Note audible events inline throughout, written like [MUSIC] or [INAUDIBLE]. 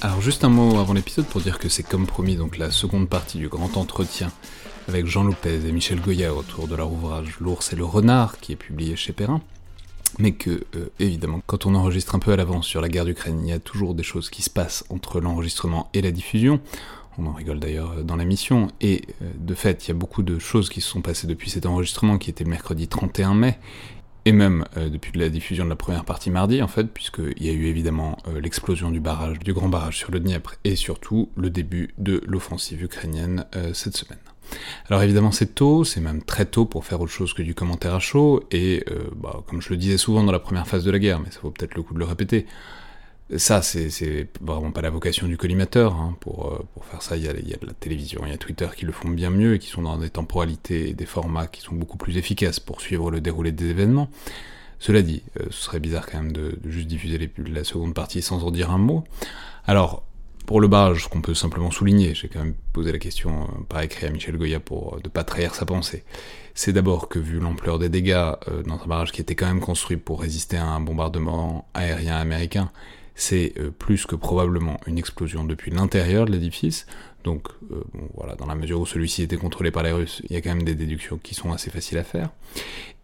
Alors juste un mot avant l'épisode pour dire que c'est comme promis donc la seconde partie du grand entretien avec Jean Lopez et Michel Goya autour de leur ouvrage L'ours et le renard qui est publié chez Perrin. Mais que, euh, évidemment, quand on enregistre un peu à l'avance sur la guerre d'Ukraine, il y a toujours des choses qui se passent entre l'enregistrement et la diffusion. On en rigole d'ailleurs dans la mission. Et euh, de fait, il y a beaucoup de choses qui se sont passées depuis cet enregistrement qui était mercredi 31 mai et même euh, depuis la diffusion de la première partie mardi, en fait, puisqu'il y a eu évidemment euh, l'explosion du barrage, du grand barrage sur le Dniepr, et surtout le début de l'offensive ukrainienne euh, cette semaine. Alors évidemment c'est tôt, c'est même très tôt pour faire autre chose que du commentaire à chaud, et bah, comme je le disais souvent dans la première phase de la guerre, mais ça vaut peut-être le coup de le répéter, ça, c'est vraiment pas la vocation du collimateur. Hein. Pour, euh, pour, faire ça, il y, a, de la télévision, il y a Twitter qui le font bien mieux et qui sont dans des temporalités et des formats qui sont beaucoup plus efficaces pour suivre le déroulé des événements. Cela dit, euh, ce serait bizarre quand même de, juste diffuser la seconde partie sans en dire un mot. Alors, pour le barrage, ce qu'on peut simplement souligner, j'ai quand même posé la question euh, par écrit à Michel Goya pour ne pas trahir sa pensée, c'est d'abord que vu l'ampleur des dégâts dans un barrage qui était quand même construit pour résister à un bombardement aérien américain, c'est euh, plus que probablement une explosion depuis l'intérieur de l'édifice. Donc euh, voilà, dans la mesure où celui-ci était contrôlé par les Russes, il y a quand même des déductions qui sont assez faciles à faire.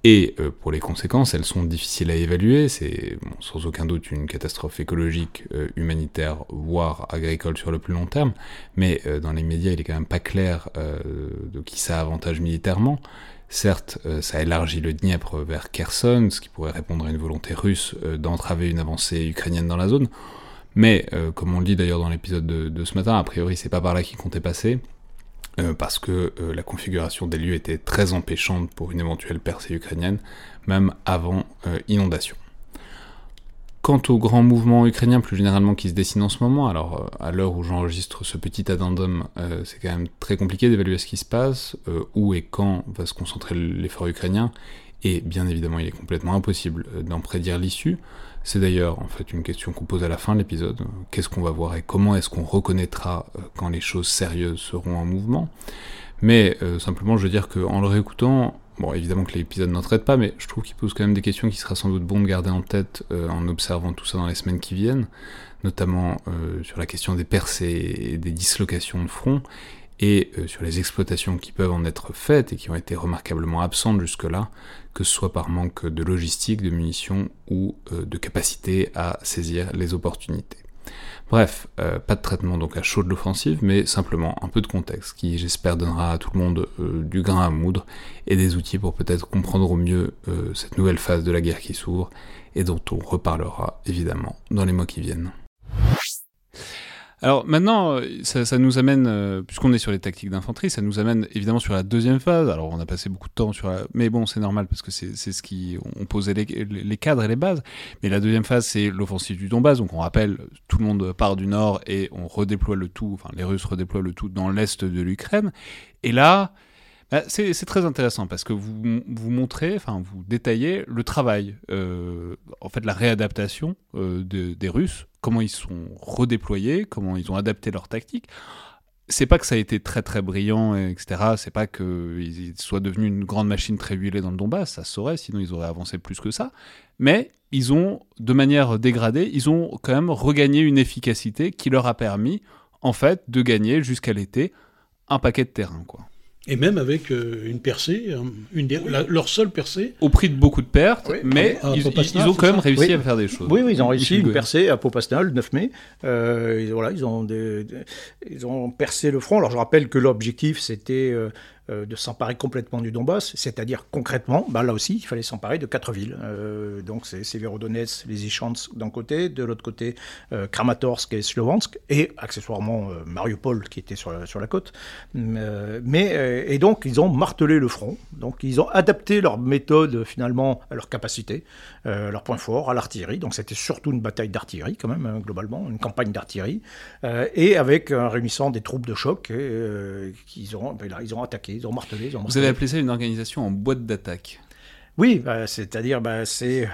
Et euh, pour les conséquences, elles sont difficiles à évaluer. C'est sans aucun doute une catastrophe écologique, humanitaire, voire agricole sur le plus long terme. Mais dans les médias, il est quand même pas clair de qui ça avantage militairement. Certes, euh, ça élargit le Dniepr vers Kherson, ce qui pourrait répondre à une volonté russe euh, d'entraver une avancée ukrainienne dans la zone, mais euh, comme on le dit d'ailleurs dans l'épisode de, ce matin, a priori c'est pas par là qu'il comptait passer, parce que la configuration des lieux était très empêchante pour une éventuelle percée ukrainienne, même avant inondation. Quant au grand mouvement ukrainien plus généralement qui se dessine en ce moment, alors euh, à l'heure où j'enregistre ce petit addendum, euh, c'est quand même très compliqué d'évaluer ce qui se passe, euh, où et quand va se concentrer l'effort ukrainien, et bien évidemment il est complètement impossible d'en prédire l'issue. C'est d'ailleurs en fait une question qu'on pose à la fin de l'épisode, qu'est-ce qu'on va voir et comment est-ce qu'on reconnaîtra quand les choses sérieuses seront en mouvement? Mais simplement je veux dire qu'en le réécoutant, Bon, évidemment que l'épisode n'en traite pas, mais je trouve qu'il pose quand même des questions qui sera sans doute bon de garder en tête euh, en observant tout ça dans les semaines qui viennent, notamment euh, sur la question des percées et des dislocations de front, et euh, sur les exploitations qui peuvent en être faites et qui ont été remarquablement absentes jusque-là, que ce soit par manque de logistique, de munitions ou de capacité à saisir les opportunités. Bref, euh, pas de traitement donc à chaud de l'offensive, mais simplement un peu de contexte qui j'espère donnera à tout le monde euh, du grain à moudre et des outils pour peut-être comprendre au mieux euh, cette nouvelle phase de la guerre qui s'ouvre et dont on reparlera évidemment dans les mois qui viennent. Alors maintenant, ça, nous amène, euh, puisqu'on est sur les tactiques d'infanterie, ça nous amène évidemment sur la deuxième phase. Alors on a passé beaucoup de temps sur la... Mais bon, c'est normal parce que c'est ce qui... On posait les, les, cadres et les bases. Mais la deuxième phase, c'est l'offensive du Donbass. Donc on rappelle, tout le monde part du nord et on redéploie le tout, enfin les Russes redéploient le tout dans l'est de l'Ukraine. Et là, bah, c'est très intéressant parce que vous, vous montrez, enfin vous détaillez le travail, euh, en fait la réadaptation euh, des Russes, comment ils sont redéployés, comment ils ont adapté leur tactique. C'est pas que ça a été très très brillant, etc. C'est pas qu'ils soient devenus une grande machine très huilée dans le Donbass, ça saurait, sinon ils auraient avancé plus que ça. Mais ils ont, de manière dégradée, ils ont quand même regagné une efficacité qui leur a permis, en fait, de gagner jusqu'à l'été un paquet de terrain, quoi. Et même avec euh, une percée, une leur seule percée. Au prix de beaucoup de pertes, mais ils, ont quand même réussi à faire des choses. Oui, oui ils ont réussi une percée à Popasna le 9 mai. Euh, voilà, ils ont, ils ont percé le front. Alors je rappelle que l'objectif c'était euh, euh, de s'emparer complètement du Donbass, c'est-à-dire concrètement, bah, là aussi, il fallait s'emparer de quatre villes. Euh, donc c'est Severodonetsk, les Ichansk d'un côté, de l'autre côté euh, Kramatorsk et Slovansk, et accessoirement Mariupol qui était sur la, côte. mais, et donc ils ont martelé le front, donc ils ont adapté leur méthode finalement à leur capacité, leur point fort, à l'artillerie. Donc c'était surtout une bataille d'artillerie quand même, hein, globalement, une campagne d'artillerie, et avec un réunissant des troupes de choc qu'ils ont, ben ils ont attaqué ils ont martelé, Vous avez appelé ça une organisation en boîte d'attaque. Oui, bah, c'est-à-dire, bah, c'est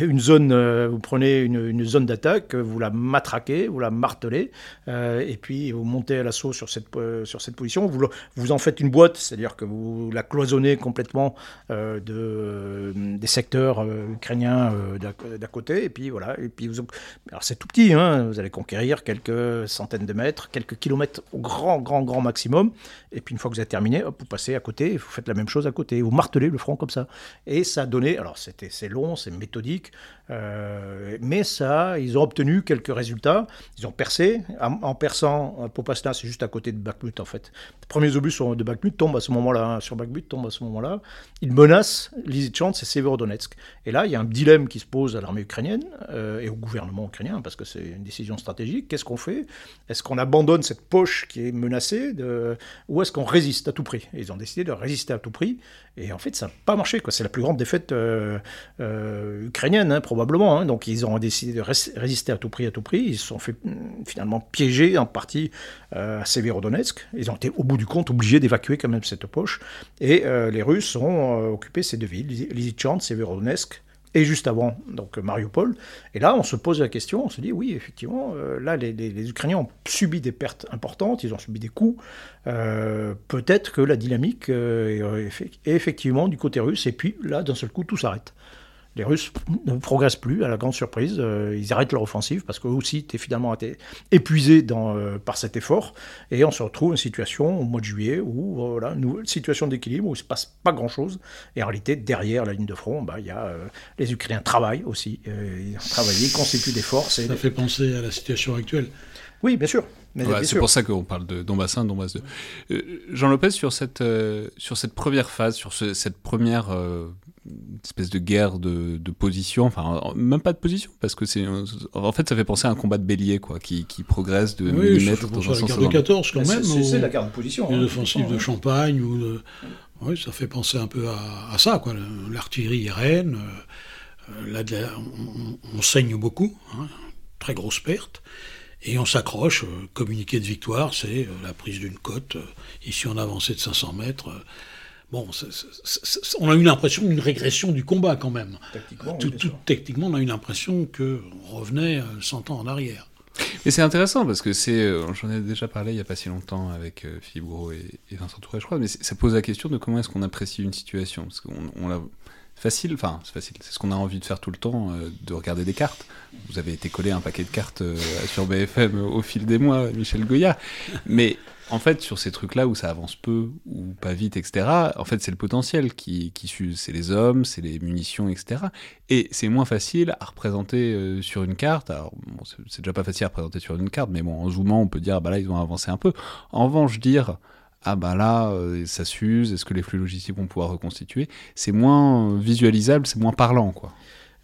une zone, euh, vous prenez une, zone d'attaque, vous la matraquez, vous la martelez, euh, et puis vous montez à l'assaut sur cette, euh, sur cette position. Vous, vous en faites une boîte, c'est-à-dire que vous la cloisonnez complètement de, des secteurs ukrainiens d'à côté, et puis voilà. Et puis vous, alors c'est tout petit, hein, vous allez conquérir quelques centaines de mètres, quelques kilomètres au grand, grand, grand maximum, et puis une fois que vous avez terminé, vous passez à côté, vous faites la même chose à côté, vous martelez le front comme ça. Et et ça a donné, alors c'était, c'est long, c'est méthodique, euh, mais ça, ils ont obtenu quelques résultats. Ils ont percé. En, perçant, euh, Popasna, c'est juste à côté de Bakhmut en fait. Les premiers obus de Bakhmut tombent à ce moment-là, hein, sur Bakhmut tombent à ce moment-là. Ils menacent Lysychansk et Severodonetsk. Et là, il y a un dilemme qui se pose à l'armée ukrainienne euh, et au gouvernement ukrainien, parce que c'est une décision stratégique. Qu'est-ce qu'on fait? Est-ce qu'on abandonne cette poche qui est menacée de... ou est-ce qu'on résiste à tout prix? Et Ils ont décidé de résister à tout prix. Et en fait, ça n'a pas marché. C'est la plus grande défaite euh, euh, ukrainienne, hein, probablement. Hein. Donc, ils ont décidé de résister à tout prix, à tout prix. Ils se sont fait mm, finalement piéger en partie euh, à Severodonetsk. Ils ont été, au bout du compte, obligés d'évacuer quand même cette poche. Et les Russes ont occupé ces deux villes, Lysychansk, Severodonetsk, et juste avant, donc Mariupol. Et là, on se pose la question, on se dit, oui, effectivement, euh, là, les, Ukrainiens ont subi des pertes importantes, ils ont subi des coups. Euh, peut-être que la dynamique euh, est effectivement du côté russe, et puis là, d'un seul coup, tout s'arrête les Russes ne progressent plus, à la grande surprise. Euh, ils arrêtent leur offensive parce qu'eux aussi étaient finalement épuisés dans, euh, par cet effort. Et on se retrouve une situation au mois de juillet où, euh, voilà, une situation d'équilibre où il ne se passe pas grand-chose. Et en réalité, derrière la ligne de front, bah, y a, les Ukrainiens travaillent aussi. ils ont travaillé, ils constituent des forces. Ça fait penser à la situation actuelle. Oui, bien sûr. c'est pour ça qu'on parle de Donbass 1, Donbass 2. Jean Lopez, sur cette, sur cette première phase, sur cette première espèce de guerre de, position, enfin même pas de position, parce que c'est en fait ça fait penser à un combat de bélier quoi, qui, progresse de oui, millimètres dans un sens. La guerre de 14 quand même. C'est la guerre de position. Une hein, de Champagne ou de... oui, ça fait penser un peu à, ça quoi, l'artillerie. Euh, là, on, saigne beaucoup, hein, très grosse perte. Et on s'accroche, euh, communiqué de victoire, c'est euh, la prise d'une côte. ici, on a avancé de 500 mètres. Bon, on a eu l'impression d'une régression du combat quand même. Techniquement, tout, techniquement on a eu l'impression qu'on revenait 100 euh, ans en arrière. Mais c'est intéressant parce que c'est, euh, j'en ai déjà parlé il n'y a pas si longtemps avec euh, Philippe Gros et, Vincent Touré, je crois, mais ça pose la question de comment est-ce qu'on apprécie une situation. Parce qu'on on l'a facile, enfin c'est facile, c'est ce qu'on a envie de faire tout le temps, de regarder des cartes. Vous avez été collé un paquet de cartes sur BFM au fil des mois, Michel Goya. Mais en fait, sur ces trucs-là où ça avance peu ou pas vite, etc., en fait, c'est le potentiel qui, qui s'use. C'est les hommes, c'est les munitions, etc. Et c'est moins facile à représenter euh, sur une carte. Alors, c'est déjà pas facile à représenter sur une carte, mais bon, en zoomant, on peut dire, bah là, ils ont avancé un peu. En revanche, dire, ah bah là, euh, ça s'use, est-ce que les flux logistiques vont pouvoir reconstituer, c'est moins visualisable, c'est moins parlant, quoi.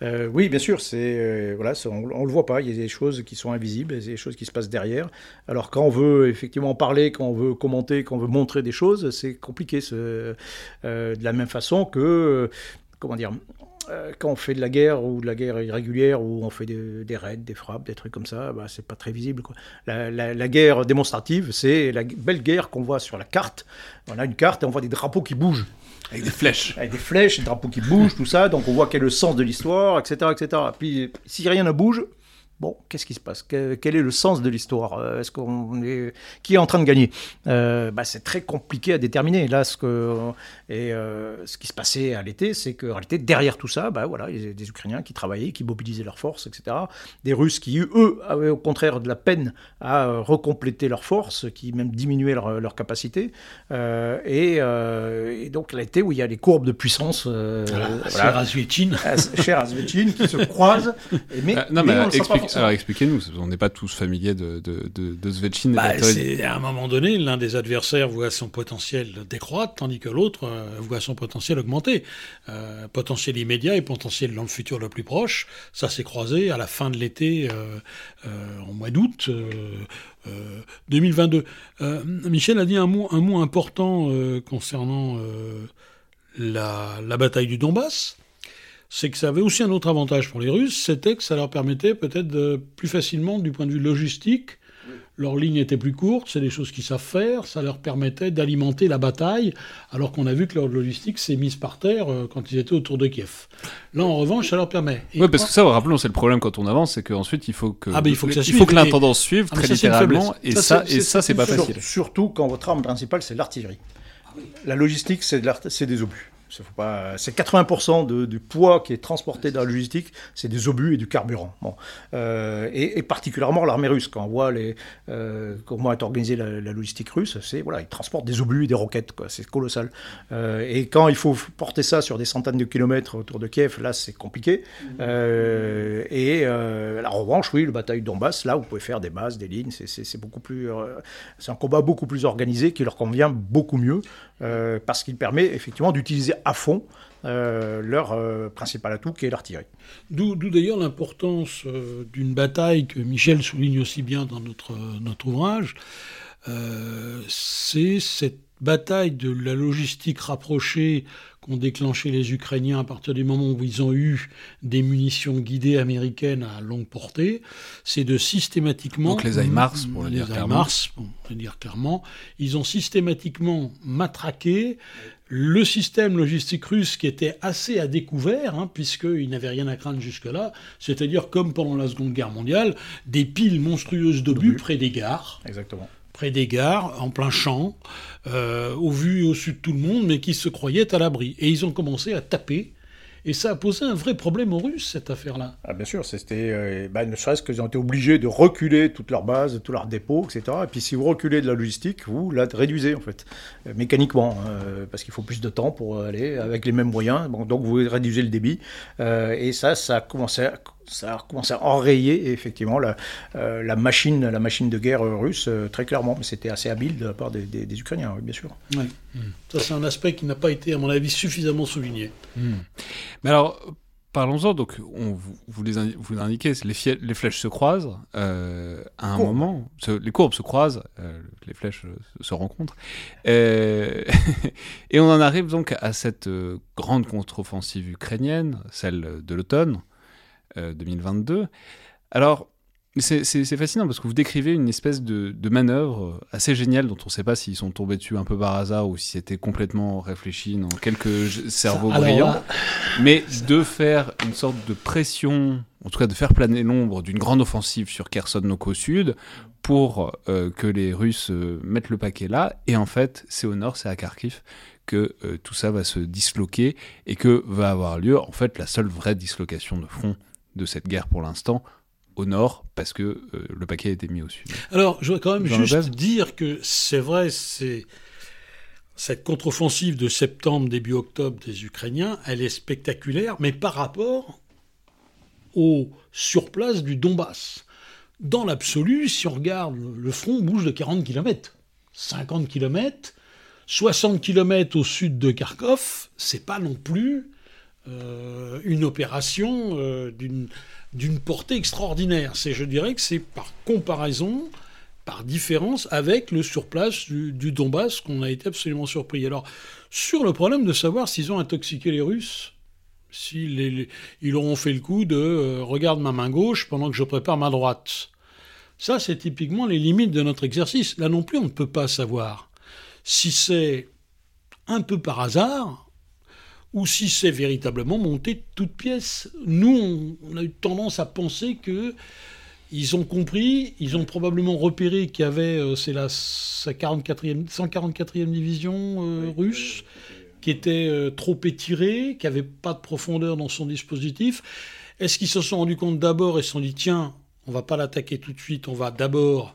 Euh, oui, bien sûr, c'est euh, voilà, on, ne le voit pas. Il y a des choses qui sont invisibles, il y a des choses qui se passent derrière. Alors quand on veut effectivement parler, quand on veut commenter, quand on veut montrer des choses, c'est compliqué. Euh, de la même façon que comment dire, quand on fait de la guerre ou de la guerre irrégulière ou on fait des, raids, des frappes, des trucs comme ça, bah, c'est pas très visible. La, guerre démonstrative, c'est la belle guerre qu'on voit sur la carte. On a une carte et on voit des drapeaux qui bougent. Avec des flèches. Avec des flèches, des drapeaux qui bougent, tout ça. Donc on voit quel est le sens de l'histoire, etc., etc. Puis si rien ne bouge, Bon, qu'est-ce qui se passe? Quel est le sens de l'histoire? Euh, Est-ce qu'on est qui est en train de gagner? Euh, bah, C'est très compliqué à déterminer. Là, ce que et euh, ce qui se passait à l'été, c'est qu'en réalité, derrière tout ça, bah voilà, il y a des Ukrainiens qui travaillaient, qui mobilisaient leurs forces, etc. Des Russes qui eux avaient au contraire de la peine à recompléter leurs forces, qui même diminuaient leur, leur capacité. Et, et, donc l'été où il y a les courbes de puissance. Voilà, voilà. Cher qui se croisent. [LAUGHS] Mais, non, mais, alors expliquez-nous, on n'est pas tous familiers de, de, de, de bah, à un moment donné, l'un des adversaires voit son potentiel décroître, tandis que l'autre euh, voit son potentiel augmenter. Euh, potentiel immédiat et potentiel dans le futur le plus proche, ça s'est croisé à la fin de l'été, euh, en mois d'août 2022. Michel a dit un mot, un mot important concernant la, la bataille du Donbass c'est que ça avait aussi un autre avantage pour les Russes, c'était que ça leur permettait peut-être plus facilement, du point de vue logistique, Leurs lignes étaient plus courtes, c'est des choses qu'ils savent faire, ça leur permettait d'alimenter la bataille, alors qu'on a vu que leur logistique s'est mise par terre euh, quand ils étaient autour de Kiev. Là, en revanche, ça leur permet. Oui, parce que ça, rappelons, c'est le problème quand on avance, c'est qu'ensuite, il faut que, ah, ben, il faut que, ça il faut que l'intendance suive, ah, très littéralement, et ça, et ça, c'est pas facile. Surtout quand votre arme principale, c'est l'artillerie. La logistique, c'est des obus. C'est 80% du poids qui est transporté dans la logistique, c'est des obus et du carburant. Bon. Euh, et, particulièrement l'armée russe, quand on voit euh, comment est organisée la, logistique russe, c'est voilà, ils transportent des obus et des roquettes, c'est colossal. Euh, et quand il faut porter ça sur des centaines de kilomètres autour de Kiev, là c'est compliqué. et en revanche, oui, le bataille de Donbass, là vous pouvez faire des bases, des lignes, c'est beaucoup plus, c'est un combat beaucoup plus organisé qui leur convient beaucoup mieux parce qu'il permet effectivement d'utiliser à fond euh, leur euh, principal atout qui est l'artillerie. D'où d'ailleurs l'importance euh, d'une bataille que Michel souligne aussi bien dans notre, notre ouvrage, c'est cette bataille de la logistique rapprochée qu'ont déclenché les Ukrainiens à partir du moment où ils ont eu des munitions guidées américaines à longue portée, c'est de systématiquement... Donc les HIMARS, pour le dire clairement. Dire clairement, ils ont systématiquement matraqué le système logistique russe qui était assez à découvert, hein, puisqu'il n'avait rien à craindre jusque-là, c'est-à-dire comme pendant la Seconde Guerre mondiale, des piles monstrueuses d'obus près des gares. Exactement. Près des gares, en plein champ, euh, au vu et au sud de tout le monde, mais qui se croyaient à l'abri. Et ils ont commencé à taper et ça a posé un vrai problème aux Russes, cette affaire-là. Ah, bien sûr, c'était, euh, bah, ne serait-ce qu'ils ont été obligés de reculer toute leur base, tous leurs dépôts, etc. Et puis si vous reculez de la logistique, vous la réduisez, en fait, euh, mécaniquement, hein, euh, parce qu'il faut plus de temps pour aller avec les mêmes moyens. Donc vous réduisez le débit. et ça, ça a commencé à ça a commencé à enrayer effectivement la, euh, la, machine, la machine de guerre russe euh, très clairement. Mais c'était assez habile de la part des, Ukrainiens, bien sûr. Ouais. Ça, c'est un aspect qui n'a pas été, à mon avis, suffisamment souligné. Hmm. Mais alors, parlons-en. Donc, on, vous, les vous indiquez, les, les, flèches se croisent euh, à un moment. les courbes se croisent, les flèches se rencontrent. [LAUGHS] et on en arrive donc à cette grande contre-offensive ukrainienne, celle de l'automne. 2022. Euh, Alors, c'est fascinant parce que vous décrivez une espèce de, manœuvre assez géniale dont on ne sait pas s'ils sont tombés dessus un peu par hasard ou si c'était complètement réfléchi dans quelques cerveaux brillants. Mais de faire une sorte de pression, en tout cas de faire planer l'ombre d'une grande offensive sur Kherson au sud pour euh, que les Russes euh, mettent le paquet là. Et en fait, c'est au nord, c'est à Kharkiv que tout ça va se disloquer et que va avoir lieu en fait la seule vraie dislocation de front de cette guerre pour l'instant au nord parce que euh, le paquet a été mis au sud. Alors, je voudrais quand même juste dire que c'est vrai, c'est cette contre-offensive de septembre, début octobre des Ukrainiens, elle est spectaculaire, mais par rapport au surplace du Donbass. Dans l'absolu, si on regarde, le front bouge de 40 km. 50 km, 60 km au sud de Kharkov, c'est pas non plus euh, une opération euh, d'une portée extraordinaire. Je dirais que c'est par comparaison, par différence avec le surplace du, du Donbass qu'on a été absolument surpris. Alors, sur le problème de savoir s'ils ont intoxiqué les Russes, s'ils ils auront fait le coup de euh, regarde ma main gauche pendant que je prépare ma droite. Ça, c'est typiquement les limites de notre exercice. Là non plus, on ne peut pas savoir. Si c'est un peu par hasard, ou si c'est véritablement monté de toutes pièces. Nous, on, a eu tendance à penser que ils ont compris, ils ont probablement repéré qu'il y avait, euh, c'est la 44e, 144e division euh, russe, qui était euh, trop étirée, qui n'avait pas de profondeur dans son dispositif. Est-ce qu'ils se sont rendus compte d'abord et se sont dit, tiens, on va pas l'attaquer tout de suite, on va d'abord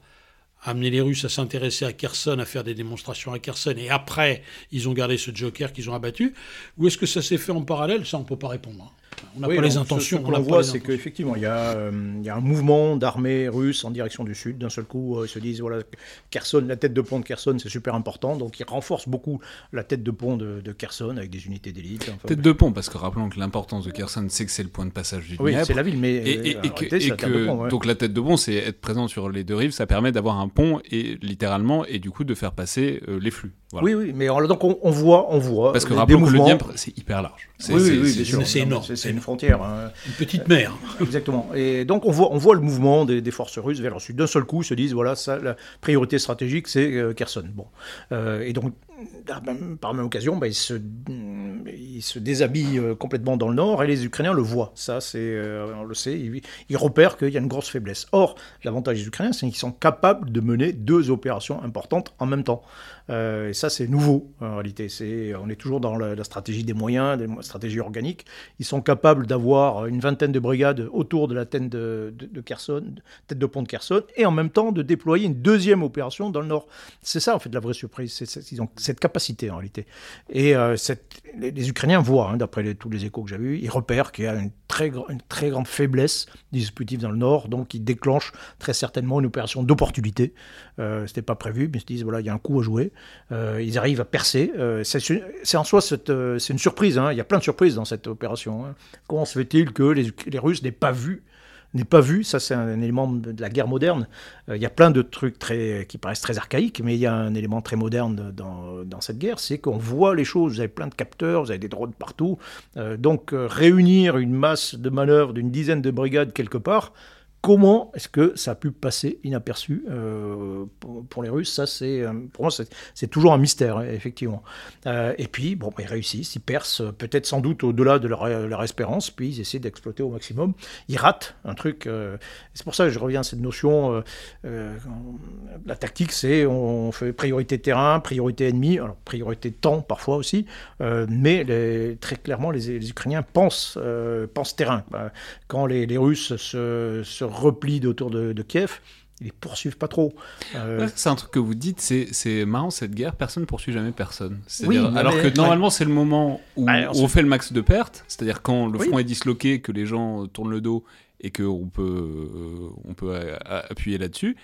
amener les Russes à s'intéresser à Kherson, à faire des démonstrations à Kherson, et après, ils ont gardé ce joker qu'ils ont abattu Ou est-ce que ça s'est fait en parallèle? Ça, on ne peut pas répondre. On n'a pas les intentions. Ce, qu'on voit, c'est qu'effectivement, il, euh, il, y a un mouvement d'armée russe en direction du sud. D'un seul coup, euh, ils se disent voilà, Kherson, la tête de pont de Kherson, c'est super important. Donc, ils renforcent beaucoup la tête de pont de, Kherson avec des unités d'élite. tête de pont, parce que rappelons que l'importance de Kherson, c'est que c'est le point de passage du Oui, c'est la ville, mais. Et, euh, que, donc, la tête de pont, c'est être présent sur les deux rives. Ça permet d'avoir un pont, et littéralement, et du coup, de faire passer les flux. Oui, oui, mais donc on, voit, on voit. Parce que rappelons que le Dniepr, c'est hyper large. Oui, oui, oui, c'est énorme. C'est une frontière. Hein. Une petite mer. Exactement. Et donc on voit, on voit le mouvement des, forces russes vers le sud. D'un seul coup, ils se disent voilà, ça, la priorité stratégique, c'est Kherson. Bon. et donc par même occasion, bah, ils, se, ils, se, déshabillent euh, complètement dans le nord et les Ukrainiens le voient. Ça, c'est, euh, on le sait, ils, repèrent qu'il y a une grosse faiblesse. Or, l'avantage des Ukrainiens, c'est qu'ils sont capables de mener deux opérations importantes en même temps. Euh, et ça, c'est nouveau en réalité. C'est, on est toujours dans la, stratégie des moyens, la stratégie organique. Ils sont capables d'avoir une vingtaine de brigades autour de la tête de, de, tête de pont de Kherson, et en même temps de déployer une deuxième opération dans le nord. C'est ça, en fait, la vraie surprise. C'est, cette capacité en réalité. Et euh, cette, les, Ukrainiens voient, hein, d'après tous les échos que j'ai vus, ils repèrent qu'il y a une très, grande faiblesse des dispositifs dans le nord, donc ils déclenchent très certainement une opération d'opportunité. Euh, C'était pas prévu, mais ils se disent voilà, il y a un coup à jouer. Euh, ils arrivent à percer. Euh, c'est en soi c'est une surprise. Hein. Il y a plein de surprises dans cette opération. Hein. Comment se fait-il que les, les Russes n'aient pas vu n'est pas vu. Ça, c'est un, élément de la guerre moderne. Euh, il y a plein de trucs très, qui paraissent très archaïques, mais il y a un élément très moderne dans, dans cette guerre, c'est qu'on voit les choses. Vous avez plein de capteurs, vous avez des drones partout. Euh, donc, euh, réunir une masse de manœuvres d'une dizaine de brigades quelque part, Comment est-ce que ça a pu passer inaperçu euh, pour, les Russes? Ça, c'est euh, pour moi, c'est toujours un mystère, hein, effectivement. Euh, et puis, bon, ils réussissent, ils percent, peut-être sans doute au-delà de leur, espérance, puis ils essaient d'exploiter au maximum. Ils ratent un truc. c'est pour ça que je reviens à cette notion. la tactique, c'est on fait priorité terrain, priorité ennemi, alors priorité temps parfois aussi, mais très clairement, les, Ukrainiens pensent, terrain. Quand les, Russes se, se repli autour de, Kiev, ils les poursuivent pas trop. Euh, c'est un truc que vous dites, c'est marrant cette guerre, personne ne poursuit jamais personne. alors que normalement c'est le moment où, bah, on fait le max de pertes, c'est-à-dire quand le front est disloqué, que les gens tournent le dos et qu'on peut, euh, on peut appuyer là-dessus.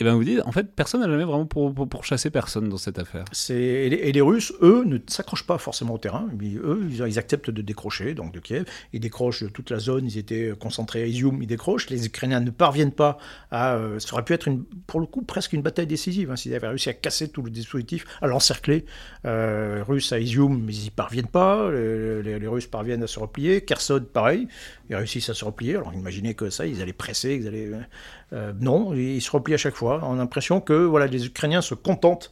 Et bien vous dites, en fait, personne n'a jamais vraiment pour, pour, chasser personne dans cette affaire. Et les, Russes, eux, ne s'accrochent pas forcément au terrain. Eux, ils, acceptent de décrocher, donc de Kiev. Ils décrochent toute la zone, ils étaient concentrés à Izium, ils décrochent. Les Ukrainiens ne parviennent pas à... Euh, ça aurait pu être, une, pour le coup, presque une bataille décisive, hein, s'ils avaient réussi à casser tout le dispositif, à l'encercler. Euh, Russes à Izium, mais ils n'y parviennent pas. Les, Russes parviennent à se replier. Kherson, pareil, ils réussissent à se replier. Alors imaginez que ça, ils allaient presser, ils allaient... Euh, non, ils se replient à chaque fois. On a l'impression que voilà, les Ukrainiens se contentent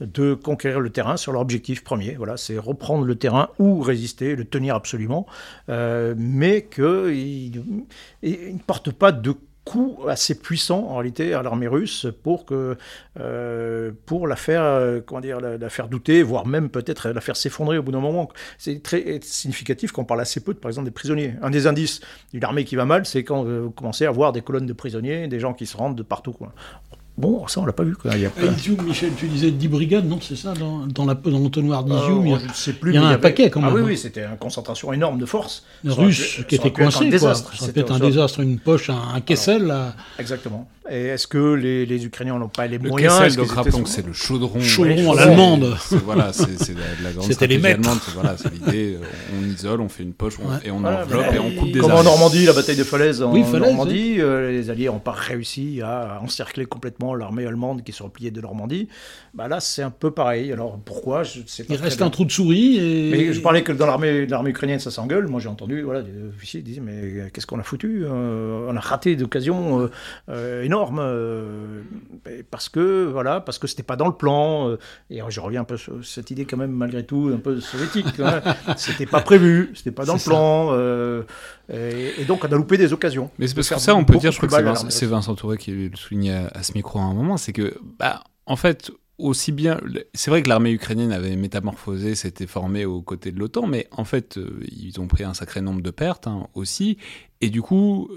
de conquérir le terrain sur leur objectif premier. Voilà, c'est reprendre le terrain ou résister, le tenir absolument, euh, mais qu'ils ne portent pas de coup assez puissant en réalité à l'armée russe pour que euh, pour la faire euh, comment dire la, faire douter voire même peut-être la faire s'effondrer au bout d'un moment c'est très significatif qu'on parle assez peu de par exemple des prisonniers un des indices d'une armée qui va mal c'est quand vous commencez à voir des colonnes de prisonniers des gens qui se rendent de partout. Bon, ça, on l'a pas vu. Quoi. Il y a Michel, tu disais 10 brigades, non C'est ça Dans, dans l'entonnoir d'Izium, sais plus, il y a un paquet quand même. Ah oui, oui, c'était une concentration énorme de forces. Russes qui étaient coincés. Ça aurait pu être un désastre, une poche, un, Kessel. Là. Exactement. Et est-ce que les, les Ukrainiens n'ont pas les le moyens? Kessel, donc rappelons que c'est le chaudron. Chaudron à l'allemande. Voilà, c'est la, grande C'était les allemande. Voilà, c'est l'idée. On isole, on fait une poche et on enveloppe et on coupe des Comme en Normandie, la bataille de Falaise en Normandie, euh, les Alliés n'ont pas réussi à encercler complètement l'armée allemande qui se repliait de Normandie. Bah là, c'est un peu pareil. Alors pourquoi je sais pas Il reste un trou de souris. Et... Mais je parlais que dans l'armée, l'armée ukrainienne, ça s'engueule. Moi, j'ai entendu, voilà, des officiers disaient mais qu'est-ce qu'on a foutu euh, On a raté d'occasions euh, euh, énormes parce que voilà, parce que c'était pas dans le plan. et je reviens un peu sur cette idée quand même malgré tout un peu soviétique. Hein. [LAUGHS] c'était pas prévu, c'était pas dans le plan. Et, donc on a loupé des occasions. Mais c'est parce que ça, on peut dire, je crois que c'est Vincent, Touré qui le soulignait à, ce micro à un moment, c'est que bah en fait aussi bien. C'est vrai que l'armée ukrainienne avait métamorphosé, s'était formée aux côtés de l'OTAN, mais en fait, euh, ils ont pris un sacré nombre de pertes hein, aussi. Et du coup,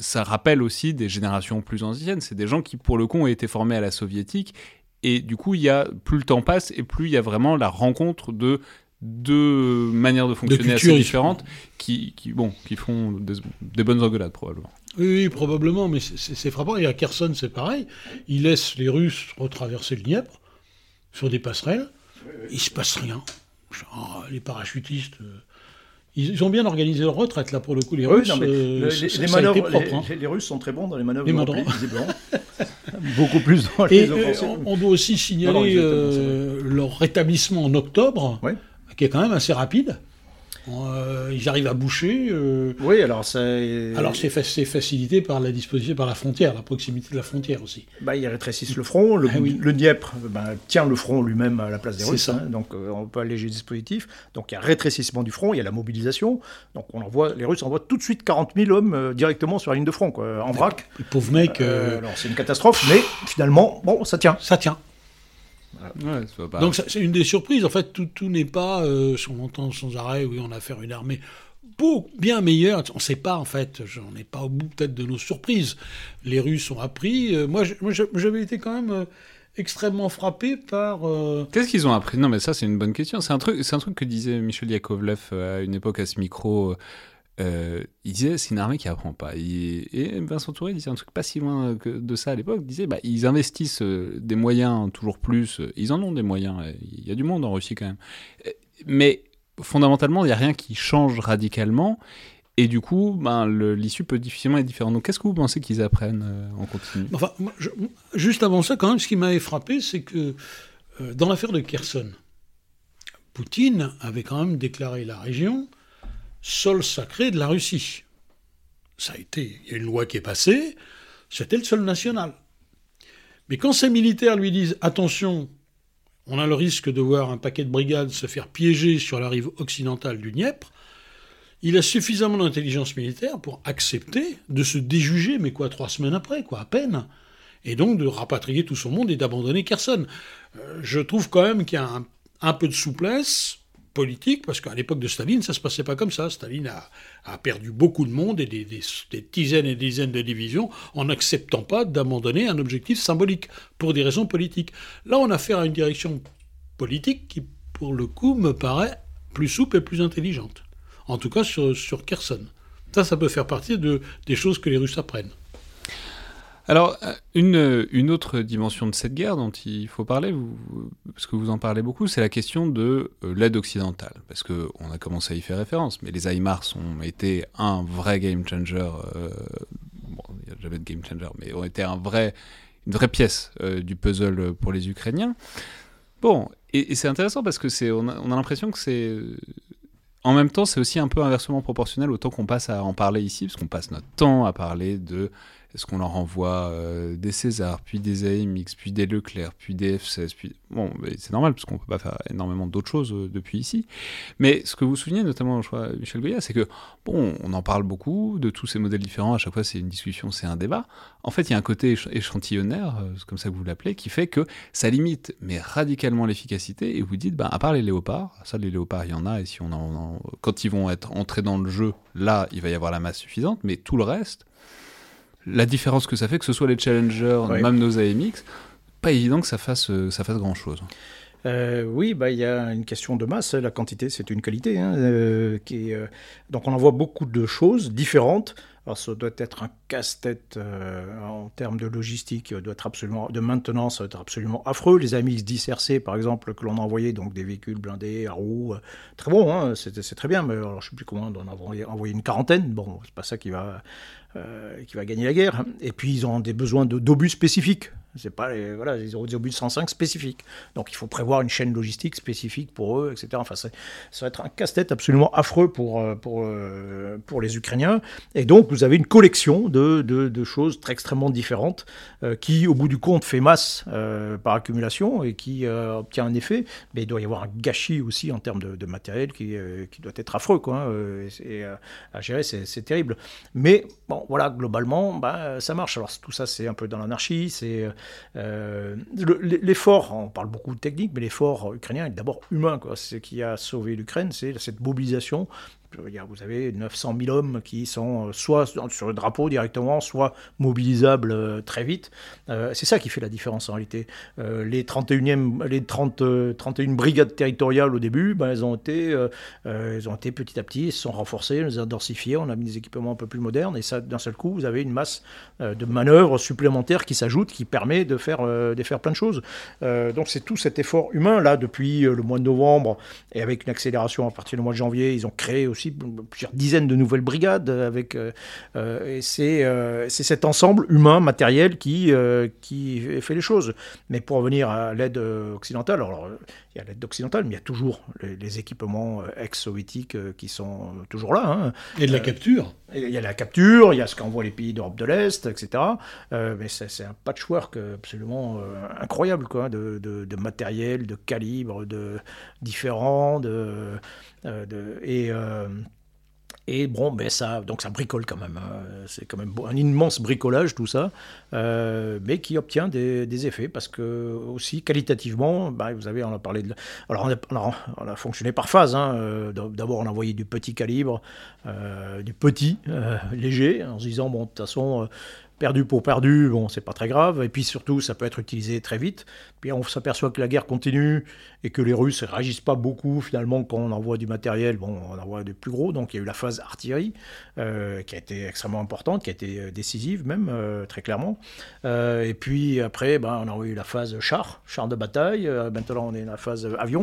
ça rappelle aussi des générations plus anciennes. C'est des gens qui, pour le coup, ont été formés à la soviétique. Et du coup, il y a, plus le temps passe, et plus il y a vraiment la rencontre de deux manières de fonctionner assez différentes qui, qui, bon, qui font des, des bonnes engueulades, probablement. Oui, probablement, mais c'est frappant. Et à Kherson, c'est pareil. Ils laissent les Russes retraverser le Dniepr sur des passerelles. Il se passe rien. les parachutistes. Euh, ils, ont bien organisé leur retraite, là, pour le coup, les Russes. Euh, les, manœuvres, propre, hein. les, Russes sont très bons dans les manœuvres les [LAUGHS] Beaucoup plus dans les Et on, doit aussi signaler euh, leur rétablissement en octobre, qui est quand même assez rapide. Euh, ils arrivent à boucher. euh, Oui, alors c'est. alors c'est fa- c'est facilité par la disposition, par la frontière, la proximité de la frontière aussi. Bah, ils rétrécissent le front. Le, Ah oui. le Dniepr ben, tient le front lui-même à la place des Russes. hein, donc euh, on peut alléger le dispositif. Donc il y a rétrécissement du front, il y a la mobilisation. Donc on envoie, les Russes envoient tout de suite 40 000 hommes euh, directement sur la ligne de front, quoi, en vrac. Les pauvres mecs, euh, alors c'est une catastrophe, mais finalement, bon, ça tient. ça tient. Ouais, ça va pas- Donc c'est une des surprises. En fait, tout, tout n'est pas, euh, on entend sans arrêt, oui, on a affaire à une armée beau, bien meilleure. On ne sait pas, en fait, on n'est pas au bout peut-être de nos surprises. Les Russes ont appris. Euh, moi, j'avais été quand même euh, extrêmement frappé par... euh, Qu'est-ce qu'ils ont appris? Non, mais ça, c'est une bonne question. C'est un truc, un truc que disait Michel Yakovlev euh, à une époque à ce micro. Euh, il disait c'est une armée qui apprend pas. Et Vincent Touré disait un truc pas si loin que de ça à l'époque. Il disait bah, ils investissent euh, des moyens toujours plus. euh, Ils en ont des moyens. Il y a du monde en Russie quand même. Mais fondamentalement, il n'y a rien qui change radicalement. Et du coup, ben, l'issue peut difficilement être différente. Donc, qu'est-ce que vous pensez qu'ils apprennent en continu? Juste avant ça, quand même, ce qui m'avait frappé, c'est que dans l'affaire de Kherson, Poutine avait quand même déclaré la région sol sacré de la Russie. Ça a été, il y a une loi qui est passée, c'était le sol national. Mais quand ces militaires lui disent attention, on a le risque de voir un paquet de brigades se faire piéger sur la rive occidentale du Dniepr, il a suffisamment d'intelligence militaire pour accepter de se déjuger, mais quoi, trois semaines après, quoi, à peine, et donc de rapatrier tout son monde et d'abandonner Kherson. Euh, je trouve quand même qu'il y a un, un peu de souplesse politique, parce qu'à l'époque de Staline, ça se passait pas comme ça. Staline a, a perdu beaucoup de monde et des, des- des dizaines et des dizaines de divisions en n'acceptant pas d'abandonner un objectif symbolique pour des raisons politiques. Là, on a affaire à une direction politique qui, pour le coup, me paraît plus souple et plus intelligente. En tout cas, sur, sur Kherson. Ça, ça peut faire partie de, des choses que les Russes apprennent. Alors, euh, une, autre dimension de cette guerre dont il faut parler, parce que vous en parlez beaucoup, c'est la question de euh, l'aide occidentale. Parce qu'on a commencé à y faire référence, mais les HIMARS ont été un vrai game changer. euh, bon, il n'y a jamais de game changer, mais ont été un vrai, une vraie pièce du puzzle pour les Ukrainiens. Bon, et, c'est intéressant parce que c'est, on a, on a l'impression que c'est. En même temps, c'est aussi un peu inversement proportionnel au temps qu'on passe à en parler ici, parce qu'on passe notre temps à parler de est-ce qu'on leur envoie euh, des Césars, puis des AMX, puis des Leclerc, puis des F-16, puis... Bon, c'est normal, parce qu'on peut pas faire énormément d'autres choses euh, depuis ici. Mais ce que vous souvenez, notamment, je crois, Michel Goya, c'est que, bon, on en parle beaucoup, de tous ces modèles différents, à chaque fois c'est une discussion, c'est un débat. En fait, il y a un côté éch- échantillonnaire, euh, c'est comme ça que vous l'appelez, qui fait que ça limite, mais radicalement l'efficacité, et vous dites, ben, à part les léopards, ça, les léopards, il y en a, et si on en- quand ils vont être entrés dans le jeu, là, il va y avoir la masse suffisante, mais tout le reste, la différence que ça fait, que ce soit les challengers, même nos AMX, pas évident que ça fasse, euh, ça fasse grand chose. Euh, oui, bah, il y a une question de masse. La quantité, c'est une qualité. hein, euh, qui est, euh, Donc, on envoie beaucoup de choses différentes. Alors, ça doit être un casse-tête en termes de logistique, doit être absolument, de maintenance, ça doit être absolument affreux. Les AMX 10 RC, par exemple, que l'on a envoyé, donc des véhicules blindés à roues, très bon, hein, c'est très bien, mais alors, je ne sais plus comment on en a envoyé, envoyé une quarantaine. Bon, c'est pas ça qui va, qui va gagner la guerre. Et puis, ils ont des besoins d'obus spécifiques. C'est pas les, voilà, ils ont des obus de 105 spécifiques. Donc il faut prévoir une chaîne logistique spécifique pour eux, etc. Enfin, ça va être un casse-tête absolument affreux pour, euh, pour, euh, pour les Ukrainiens. Et donc vous avez une collection de, de, choses très extrêmement différentes euh, qui, au bout du compte, fait masse par accumulation et qui obtient un effet. Mais il doit y avoir un gâchis aussi en termes de, matériel qui, qui doit être affreux. Quoi, hein, à gérer, c'est terrible. Mais bon, voilà, globalement, bah, ça marche. Alors tout ça, c'est un peu dans l'anarchie. C'est l'effort. On parle beaucoup de technique, mais l'effort ukrainien est d'abord humain. quoi. C'est ce qui a sauvé l'Ukraine, c'est cette mobilisation. Vous avez 900 000 hommes qui sont euh, soit sur le drapeau directement, soit mobilisables euh, très vite. Euh, c'est ça qui fait la différence en réalité. Les 31e, les 30, euh, 31 brigades territoriales au début, ben, elles ont été, elles ont été petit à petit, elles se sont renforcées, elles ont densifiées, on a mis des équipements un peu plus modernes, et ça, d'un seul coup, vous avez une masse de manœuvres supplémentaires qui s'ajoutent, qui permet de faire, de faire plein de choses. Donc c'est tout cet effort humain là depuis le mois de novembre, et avec une accélération à partir du mois de janvier, ils ont créé aussi aussi plusieurs dizaines de nouvelles brigades. Avec, et c'est cet ensemble humain, matériel, qui, qui fait les choses. Mais pour revenir à l'aide occidentale, alors il y a l'aide occidentale, mais il y a toujours les, équipements ex-soviétiques qui sont toujours là. Hein. Et de la capture Il y a la capture, il y a ce qu'envoient les pays d'Europe de l'Est, etc. mais c'est un patchwork absolument incroyable quoi, de, de, matériel, de calibre, de différents, de, euh, de et euh, et bon, ben ça, donc ça bricole quand même. Hein. C'est quand même un immense bricolage tout ça, euh, mais qui obtient des, effets parce que aussi qualitativement, ben, vous avez, on a parlé de, alors on a, on a, fonctionné par phase. Hein. D'abord, on a envoyé du petit calibre, du petit léger, en se disant bon, de toute façon, perdu pour perdu, bon, c'est pas très grave. Et puis surtout, ça peut être utilisé très vite. Puis on s'aperçoit que la guerre continue et que les Russes ne réagissent pas beaucoup finalement quand on envoie du matériel. Bon, on envoie du plus gros. Donc il y a eu la phase artillerie euh, qui a été extrêmement importante, qui a été euh, décisive même, euh, très clairement. et puis après, ben, on a eu la phase char, char de bataille. maintenant, on est dans la phase avion.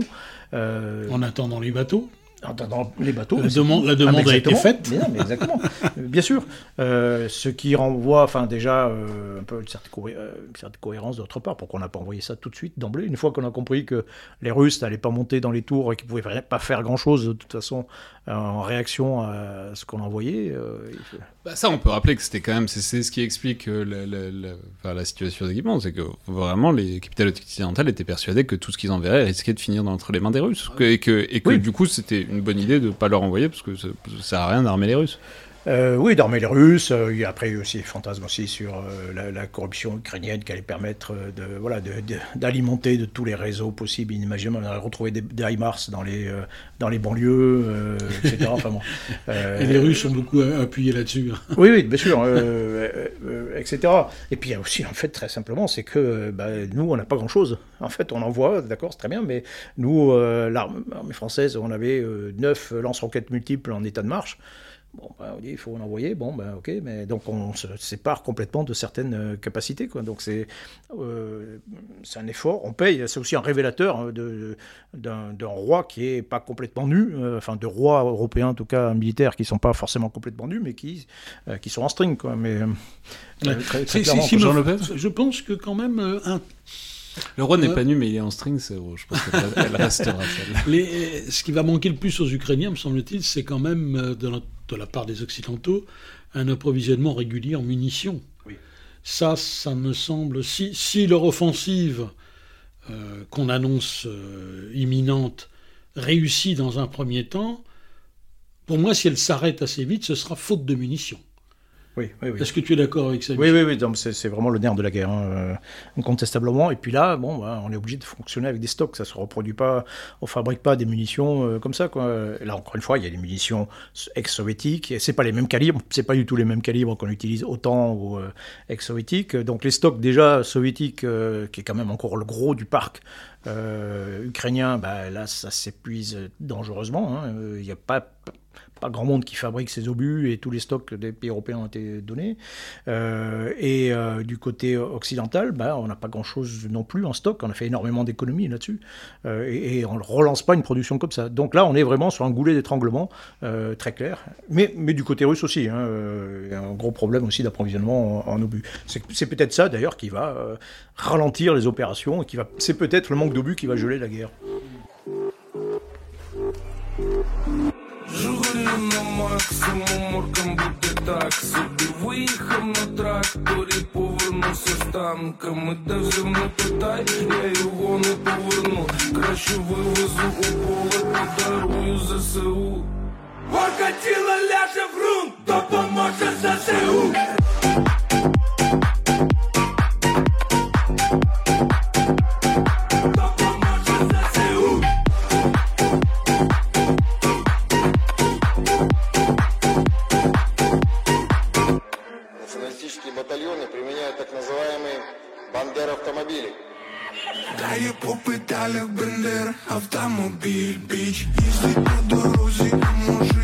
en attendant les bateaux dans les bateaux. La demande, la demande a été faite. Mais exactement, bien sûr. Euh, ce qui renvoie, enfin déjà, euh, un peu une certaine, euh, cohérence d'autre part. Pourquoi on n'a pas envoyé ça tout de suite d'emblée? Une fois qu'on a compris que les Russes n'allaient pas monter dans les tours et qu'ils ne pouvaient pas faire grand-chose de toute façon en réaction à ce qu'on a envoyé. Bah ça, on peut rappeler que c'était quand même, c'est ce qui explique la, la, situation des équipements, c'est que vraiment les capitales occidentales étaient persuadées que tout ce qu'ils enverraient risquait de finir entre les mains des Russes, et que, et que du coup c'était une bonne idée de ne pas leur envoyer parce que ça, ça sert à rien d'armer les Russes. Euh, oui, d'armer les Russes. Euh, il y a après aussi des fantasmes aussi sur euh, la, corruption ukrainienne qui allait permettre de voilà d'alimenter de, tous les réseaux possibles, inimaginables. On a retrouvé des, des HIMARS dans les dans les banlieues, etc. enfin, bon, [LAUGHS] Et les Russes ont beaucoup appuyé là-dessus. Hein. oui, oui, bien sûr, etc. Et puis il y a aussi en fait très simplement, c'est que bah, nous on n'a pas grand-chose. En fait, on envoie, d'accord, c'est très bien, mais nous l'armée française, on avait neuf lance-roquettes multiples en état de marche. Bon, ben, on dit il faut en envoyer, bon, ben ok, mais donc on se sépare complètement de certaines euh, capacités, quoi. Donc c'est euh, c'est un effort, on paye, c'est aussi un révélateur hein, de, d'un, roi qui est pas complètement nu, euh, enfin de rois européens en tout cas militaires qui sont pas forcément complètement nus, mais qui, qui sont en string, quoi. Mais très, très clairement, je pense que quand même un le roi n'est pas nu, mais il est en string, je pense qu'elle restera [LAUGHS] ce qui va manquer le plus aux Ukrainiens, me semble-t-il, c'est quand même de la de la part des Occidentaux un approvisionnement régulier en munitions. Ça, ça me semble, si, si leur offensive euh, qu'on annonce euh, imminente réussit dans un premier temps, pour moi, si elle s'arrête assez vite, ce sera faute de munitions. Oui, oui, oui. Est-ce que tu es d'accord avec ça Oui, oui, oui. C'est vraiment le nerf de la guerre, hein, euh, incontestablement. Et puis là, bon, bah, on est obligé de fonctionner avec des stocks. Ça se reproduit pas. On fabrique pas des munitions euh, comme ça, quoi. là, encore une fois, il y a des munitions ex-soviétiques. C'est pas les mêmes calibres. C'est pas du tout les mêmes calibres qu'on utilise autant ou euh, ex-soviétiques. Donc les stocks déjà soviétiques, qui est quand même encore le gros du parc ukrainien, bah, là, ça s'épuise dangereusement. Hein. Il n'y a pas pas grand monde qui fabrique ces obus et tous les stocks des pays européens ont été donnés. Euh, et euh, du côté occidental, bah, on n'a pas grand-chose non plus en stock. On a fait énormément d'économies là-dessus. Euh, et, on ne relance pas une production comme ça. Donc là, on est vraiment sur un goulet d'étranglement très clair. Mais, mais du côté russe aussi. Hein, un gros problème aussi d'approvisionnement en, obus. C'est peut-être ça d'ailleurs qui va ralentir les opérations. et C'est peut-être le manque d'obus qui va geler la guerre. На максимум моркам буде так собі виїхав на тракторі, повернувся з танками, де взяв не питай, я його не поверну. Краще вивезу у поле, подарую ЗСУ. Орка тіло ляже в грунт, допоможе ЗСУ. Педалях бендер, автомобіль, біч, їздить по дорозі, а може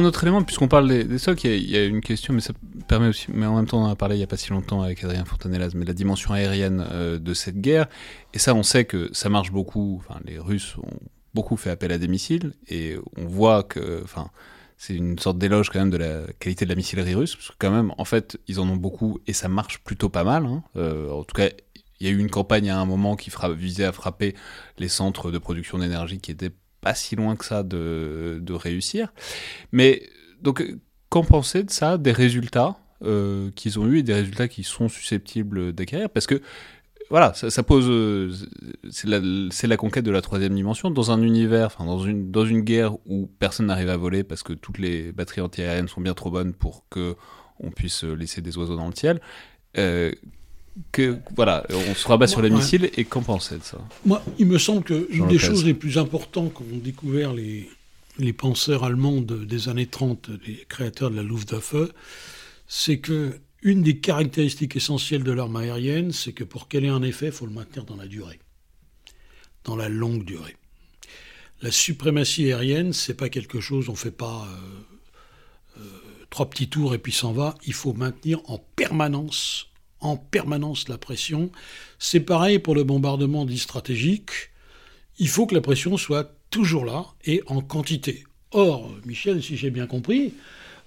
Un, autre élément, puisqu'on parle des, des stocks, il y, a une question, mais ça permet aussi, mais en même temps on en a parlé il n'y a pas si longtemps avec Adrien Fontanelas, mais la dimension aérienne de cette guerre, et ça on sait que ça marche beaucoup, enfin les Russes ont beaucoup fait appel à des missiles, et on voit que, enfin, c'est une sorte d'éloge quand même de la qualité de la missilerie russe, parce que quand même, en fait, ils en ont beaucoup et ça marche plutôt pas mal. Hein. Euh, en tout cas, il y a eu une campagne à un moment qui visait à frapper les centres de production d'énergie qui étaient pas si loin que ça de, réussir. Mais donc, qu'en pensez de ça, des résultats euh, qu'ils ont eu et des résultats qui sont susceptibles d'acquérir? Parce que voilà, ça, pose. C'est la, conquête de la troisième dimension dans un univers, enfin dans une, dans une guerre où personne n'arrive à voler parce que toutes les batteries antiaériennes sont bien trop bonnes pour que on puisse laisser des oiseaux dans le ciel. Euh, que voilà, on se rabat sur les missiles et qu'en pensez de ça? Moi, il me semble que une des choses les plus importantes qu'ont découvert les, les penseurs allemands des années 30, les créateurs de la Luftwaffe, c'est que une des caractéristiques essentielles de l'arme aérienne, c'est que pour qu'elle ait un effet, il faut le maintenir dans la durée, dans la longue durée. La suprématie aérienne, c'est pas quelque chose, on fait pas euh, euh, trois petits tours et puis s'en va. Il faut maintenir en permanence, en permanence la pression. C'est pareil pour le bombardement dit stratégique. Il faut que la pression soit toujours là et en quantité. Or, Michel, si j'ai bien compris,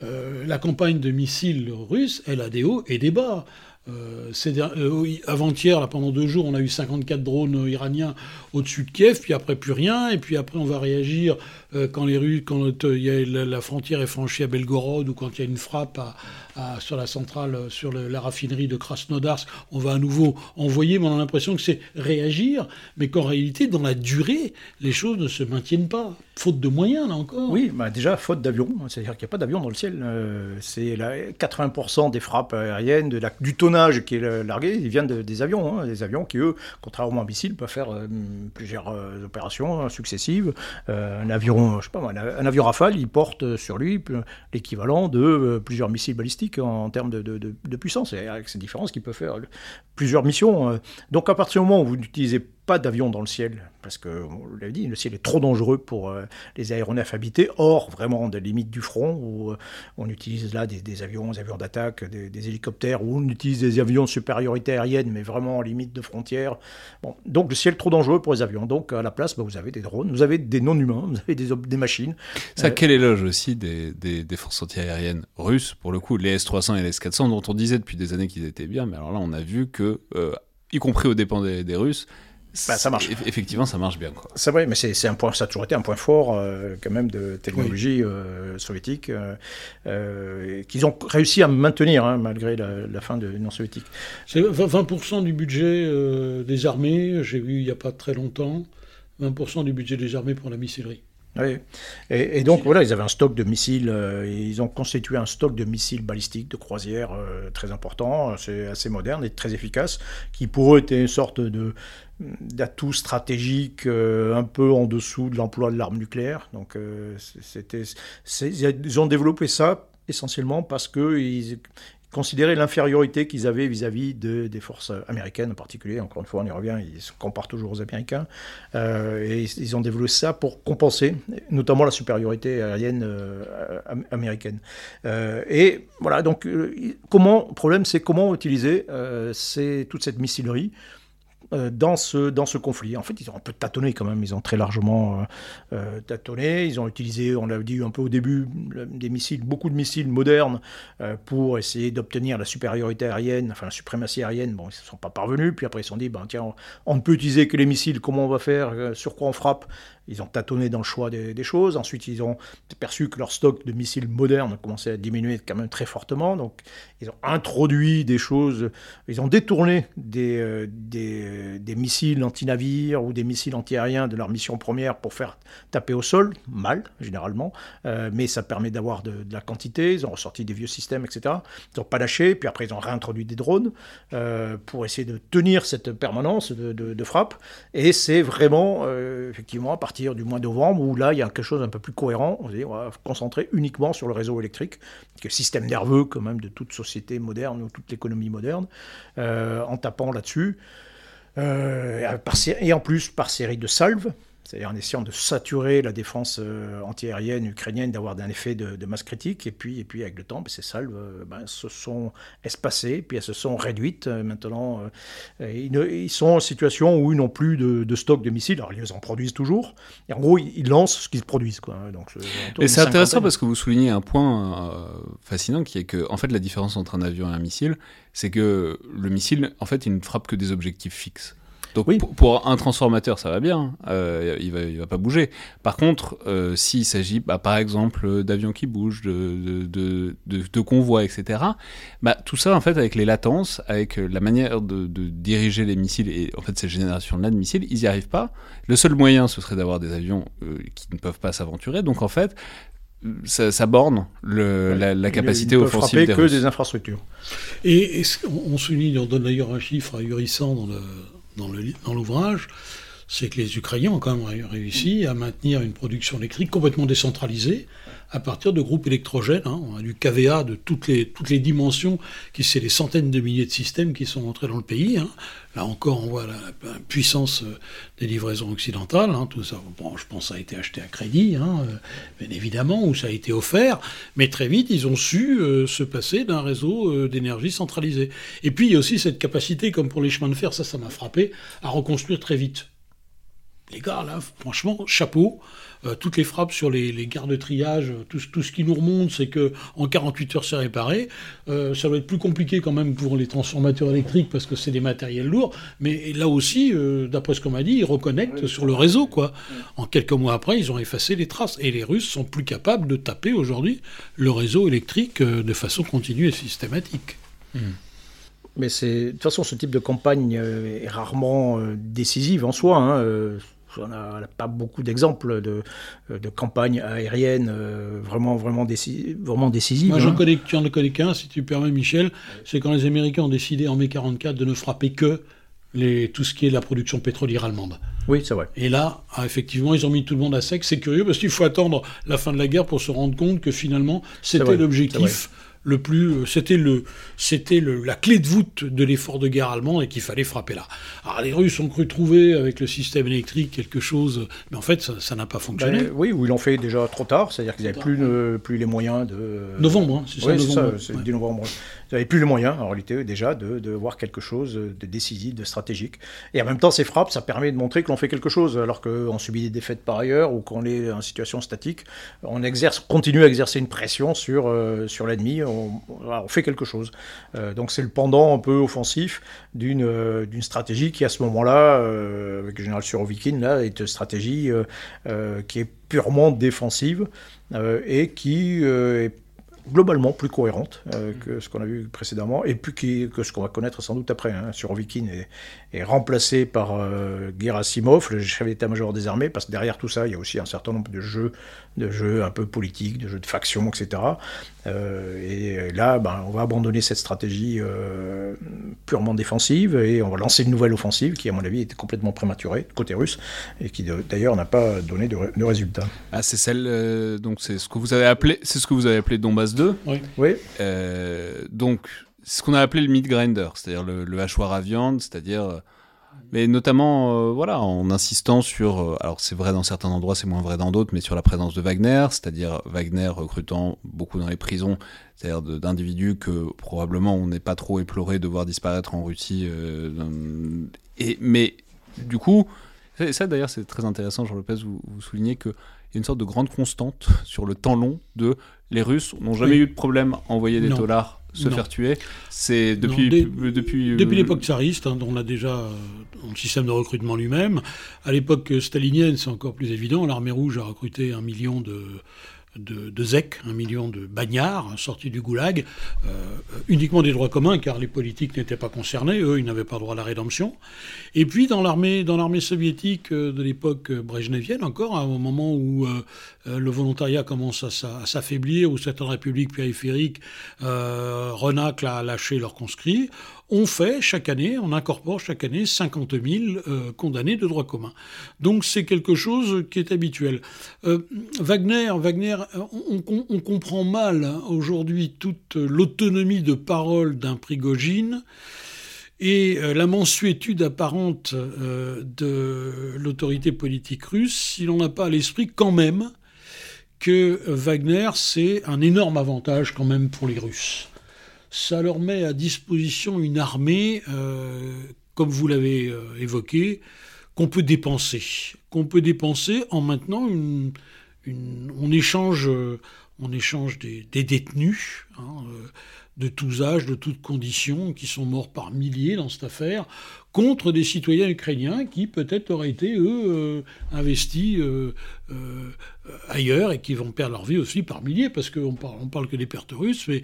euh, la campagne de missiles russes, elle a des hauts et des bas. Euh, euh, avant-hier, pendant deux jours, on a eu 54 drones iraniens au-dessus de Kiev, puis après plus rien, et puis après on va réagir quand les Russes, quand la, frontière est franchie à Belgorod ou quand il y a une frappe sur la centrale, sur la raffinerie de Krasnodarsk, on va à nouveau envoyer, mais on a l'impression que c'est réagir, mais qu'en réalité, dans la durée, les choses ne se maintiennent pas faute de moyens, là encore. Oui, bah déjà, faute d'avions. C'est-à-dire qu'il n'y a pas d'avions dans le ciel. Euh, c'est 80% des frappes aériennes, de du tonnage qui est largué, ils viennent des avions. Hein. des avions qui, eux, contrairement à un missile, peuvent faire euh, plusieurs euh, opérations successives. un avion, je sais pas un, avion Rafale, il porte sur lui l'équivalent de plusieurs missiles balistiques en, termes de, puissance. Et avec ces différences, qui peut faire plusieurs missions. Donc, à partir du moment où vous n'utilisez pas d'avions dans le ciel, parce que, on l'avait dit, le ciel est trop dangereux pour euh, les aéronefs habités, hors vraiment des limites du front, où euh, on utilise là des, avions, des avions d'attaque, des, hélicoptères, où on utilise des avions de supériorité aérienne, mais vraiment en limite de frontières. Bon, donc le ciel est trop dangereux pour les avions. Donc à la place, bah, vous avez des drones, vous avez des non-humains, [LAUGHS] vous avez des, des machines. Ça, quel éloge aussi des, des, forces antiaériennes russes, pour le coup, les S-300 et les S-400, dont on disait depuis des années qu'ils étaient bien, mais alors là, on a vu que, euh, y compris aux dépens des Russes, bah, ça marche. Effectivement, ça marche bien. C'est vrai, mais c'est un point, ça a toujours été un point fort euh, quand même de technologie euh, soviétique euh, qu'ils ont réussi à maintenir hein, malgré la, fin de l'Union soviétique. C'est 20% du budget des armées, j'ai vu il n'y a pas très longtemps, 20% du budget des armées pour la missilerie. Et, donc voilà, ils avaient un stock de missiles, ils ont constitué un stock de missiles balistiques de croisière très important, assez moderne et très efficace, qui pour eux était une sorte de, d'atouts stratégiques euh, un peu en dessous de l'emploi de l'arme nucléaire. Donc, euh, ils ont développé ça essentiellement parce qu'ils considéraient l'infériorité qu'ils avaient vis-à-vis de, des forces américaines en particulier. Encore une fois, on y revient, ils se comparent toujours aux Américains. Euh, et ils ont développé ça pour compenser, notamment la supériorité aérienne américaine. et voilà, donc, comment, le problème, c'est comment utiliser toute cette missilerie euh, dans ce, dans ce conflit. En fait, ils ont un peu tâtonné quand même, ils ont très largement euh, euh, tâtonné. Ils ont utilisé, on l'a dit un peu au début, des missiles, beaucoup de missiles modernes pour essayer d'obtenir la supériorité aérienne, enfin la suprématie aérienne. Bon, ils ne sont pas parvenus. Puis après, ils se sont dit, ben, tiens, on, ne peut utiliser que les missiles, comment on va faire, sur quoi on frappe? Ils ont tâtonné dans le choix des, choses. Ensuite, ils ont perçu que leur stock de missiles modernes commençait à diminuer quand même très fortement. Donc, ils ont introduit des choses, ils ont détourné des, euh, des missiles anti-navires ou des missiles anti-aériens de leur mission première pour faire taper au sol, mal généralement, euh, mais ça permet d'avoir de, la quantité. Ils ont ressorti des vieux systèmes, etc. Ils n'ont pas lâché, puis après, ils ont réintroduit des drones euh, pour essayer de tenir cette permanence de, de, frappe. Et c'est vraiment, effectivement, à partir du mois de novembre, où là, il y a quelque chose un peu plus cohérent. On va concentrer uniquement sur le réseau électrique, qui est le système nerveux quand même de toute société moderne ou toute l'économie moderne, euh, en tapant là-dessus. Euh, et en plus par série de salves, c'est-à-dire en essayant de saturer la défense euh, antiaérienne ukrainienne, d'avoir un effet de, masse critique. Et puis, et puis avec le temps, ben, ces salles ben, se sont espacées, puis elles se sont réduites. Euh, maintenant, euh, ils, sont en situation où ils n'ont plus de, stock de missiles. Alors, ils en produisent toujours. Et en gros, ils, lancent ce qu'ils produisent. Quoi. Donc, et c'est intéressant parce que vous soulignez un point fascinant qui est que, en fait, la différence entre un avion et un missile, c'est que le missile, en fait, il ne frappe que des objectifs fixes. Donc pour, un transformateur, ça va bien, euh, il, va, il va pas bouger. Par contre, euh, s'il s'agit bah, par exemple d'avions qui bougent, de, de, de, convois, etc., bah, tout ça en fait avec les latences, avec la manière de, diriger les missiles et en fait ces générations-là de missiles, ils n'y arrivent pas. Le seul moyen, ce serait d'avoir des avions euh, qui ne peuvent pas s'aventurer. Donc en fait, ça, borne le, la, capacité offensive des que des infrastructures. Et, on souligne, on donne d'ailleurs un chiffre ahurissant dans le, dans l'ouvrage, c'est que les Ukrainiens ont quand même réussi à maintenir une production électrique complètement décentralisée à partir de groupes électrogènes. Hein. On a du KVA de toutes les, toutes les dimensions, qui c'est des centaines de milliers de systèmes qui sont entrés dans le pays. Hein. Là encore, on voit la, puissance euh, des livraisons occidentales. Hein. Tout ça, bon, je pense, ça a été acheté à crédit, euh, bien évidemment, ou ça a été offert. Mais très vite, ils ont su euh, se passer d'un réseau d'énergie centralisé. Et puis, il y a aussi cette capacité, comme pour les chemins de fer, ça, ça m'a frappé, à reconstruire très vite. Les gars, là, franchement, chapeau. Euh, toutes les frappes sur les, les gares de triage, tout, tout, ce qui nous remonte, c'est que en 48 heures, c'est réparé. Euh, ça va être plus compliqué quand même pour les transformateurs électriques parce que c'est des matériels lourds. Mais là aussi, euh, d'après ce qu'on m'a dit, ils reconnectent sur le réseau. quoi. En quelques mois après, ils ont effacé les traces. Et les Russes sont plus capables de taper aujourd'hui le réseau électrique de façon continue et systématique. Hmm. Mais c'est de toute façon ce type de campagne est rarement décisive en soi. Hein. On n'a pas beaucoup d'exemples de, de campagnes aériennes euh, vraiment, vraiment, vraiment décisives. Moi, j'en hein. connais, en connais qu'un, si tu permets, Michel. C'est quand les Américains ont décidé en mai 44 de ne frapper que les, tout ce qui est la production pétrolière allemande. Oui, c'est vrai. Et là, ah, effectivement, ils ont mis tout le monde à sec. C'est curieux parce qu'il faut attendre la fin de la guerre pour se rendre compte que finalement, c'était l'objectif le plus, euh, c'était le, c'était la clé de voûte de l'effort de guerre allemand et qu'il fallait frapper là. Alors les Russes ont cru trouver avec le système électrique quelque chose, mais en fait ça n'a pas fonctionné. Ben, oui, ou ils l'ont fait déjà trop tard, c'est-à-dire qu'ils n'avaient plus, plus les moyens de. Novembre, hein, c'est ça. Oui, c'est ça, novembre. Ils n'avaient plus les moyens, en réalité, déjà, de, de, voir quelque chose de décisif, de stratégique. Et en même temps, ces frappes, ça permet de montrer que l'on fait quelque chose, alors qu'on subit des défaites par ailleurs ou qu'on est en situation statique. On exerce, continue à exercer une pression sur, euh, sur l'ennemi on, fait quelque chose. Euh, donc c'est le pendant un peu offensif d'une euh, d'une stratégie qui à ce moment-là, euh, avec le général Surovikin, là, est une stratégie qui est purement défensive et qui est globalement plus cohérente que ce qu'on a vu précédemment et plus que ce qu'on va connaître sans doute après. Hein. Surovikin est, est remplacé par euh, Gerasimov, le chef d'état-major des armées, parce que derrière tout ça, il y a aussi un certain nombre de jeux, de jeux un peu politiques, de jeux de factions, etc. Euh, et là, ben, on va abandonner cette stratégie euh, purement défensive et on va lancer une nouvelle offensive qui, à mon avis, était complètement prématurée côté russe et qui d'ailleurs n'a pas donné de, résultats. Ah, c'est celle, donc c'est ce que vous avez appelé, c'est ce que vous avez appelé Donbass 2. Oui. oui. donc ce qu'on a appelé le meat grinder, c'est-à-dire le, hachoir à viande, c'est-à-dire, euh, mais notamment, euh, voilà, en insistant sur, euh, alors c'est vrai dans certains endroits, c'est moins vrai dans d'autres, mais sur la présence de Wagner, c'est-à-dire Wagner recrutant beaucoup dans les prisons, c'est-à-dire d'individus que probablement on n'est pas trop éploré de voir disparaître en Russie. et, mais du coup, ça d'ailleurs c'est très intéressant, Jean Lopez, vous, vous soulignez que y a une sorte de grande constante [LAUGHS] sur le temps long de les Russes n'ont jamais eu de problème à envoyer des dollars se faire tuer. C'est depuis, depuis, euh, depuis l'époque tsariste, hein, on a déjà euh, le système de recrutement lui-même. À l'époque stalinienne, c'est encore plus évident. L'armée rouge a recruté un million de, de, ZEC, un million de bagnards sortis du goulag, euh, uniquement des droits communs, car les politiques n'étaient pas concernés, eux, ils n'avaient pas droit à la rédemption. Et puis dans l'armée, dans l'armée soviétique euh, de l'époque brejnevienne, encore, hein, au moment où euh, le volontariat commence à, s'affaiblir, où certaines républiques périphériques renaclent à lâcher leurs conscrits, on fait chaque année, on incorpore chaque année 50 000 euh, condamnés de droit commun. Donc c'est quelque chose qui est habituel. Euh, Wagner, Wagner, on, comprend mal hein, aujourd'hui toute l'autonomie de parole d'un Prigogine et la mensuétude apparente de l'autorité politique russe si l'on n'a pas à l'esprit quand même que Wagner, c'est un énorme avantage quand même pour les Russes. Ça leur met à disposition une armée, comme vous l'avez évoqué, qu'on peut dépenser, qu'on peut dépenser en maintenant une, on échange, on échange des, détenus hein, euh, de tous âges, de toutes conditions, qui sont morts par milliers dans cette affaire, contre des citoyens ukrainiens qui peut-être auraient été, eux, euh, investis euh, ailleurs et qui vont perdre leur vie aussi par milliers, parce qu'on parle, on parle que des pertes russes, mais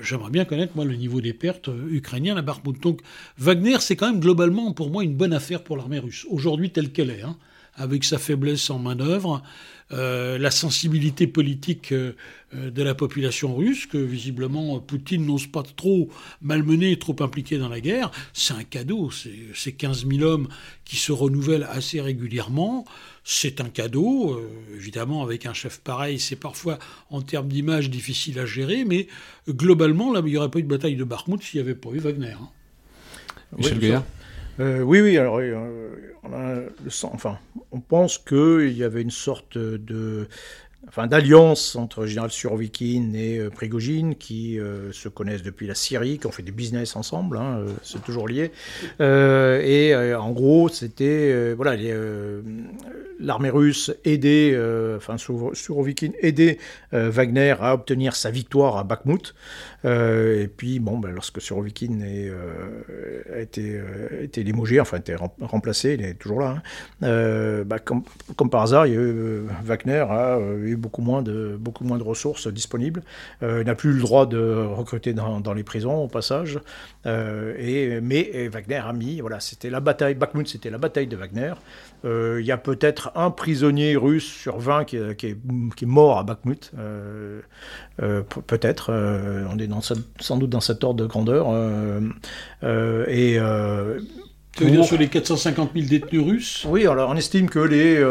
j'aimerais bien connaître, moi, le niveau des pertes ukrainiennes à Bakhmut. Donc, Wagner, c'est quand même globalement, pour moi, une bonne affaire pour l'armée russe, aujourd'hui telle qu'elle est, hein, avec sa faiblesse en main-d'œuvre. Euh, la sensibilité politique euh, euh, de la population russe, que visiblement Poutine n'ose pas trop malmener trop impliquer dans la guerre, c'est un cadeau. C'est 15 000 hommes qui se renouvellent assez régulièrement. C'est un cadeau. évidemment, avec un chef pareil, c'est parfois, en termes d'image, difficile à gérer, mais globalement, là, il n'y aurait pas eu de bataille de Bakhmut s'il n'y avait pas eu Wagner. Hein. Michel euh, oui, oui, alors euh, on, a le enfin, on pense qu'il y avait une sorte de, enfin, d'alliance entre général Surovikin et euh, Prigogine, qui euh, se connaissent depuis la Syrie, qui ont fait du business ensemble, hein, euh, c'est toujours lié. et en gros, c'était voilà, l'armée russe aidait, enfin Surovikin aidait Wagner à obtenir sa victoire à Bakhmut. Et puis, bon, ben, lorsque Surovikin a, été, limogé, enfin, a été remplacé, il est toujours là, hein, bah, comme, par hasard, il y a eu, Wagner a eu beaucoup moins de, ressources disponibles. Euh, il n'a plus le droit de recruter dans, les prisons, au passage. Euh, mais Wagner a mis, voilà, c'était la bataille, Bakhmut, c'était la bataille de Wagner. Euh, il y a peut-être un prisonnier russe sur 20 qui, est, qui est, mort à Bakhmut. peut-être. on est sans doute dans cet ordre de grandeur. et. tu veux dire sur les 450 000 détenus russes? Oui, alors on estime que les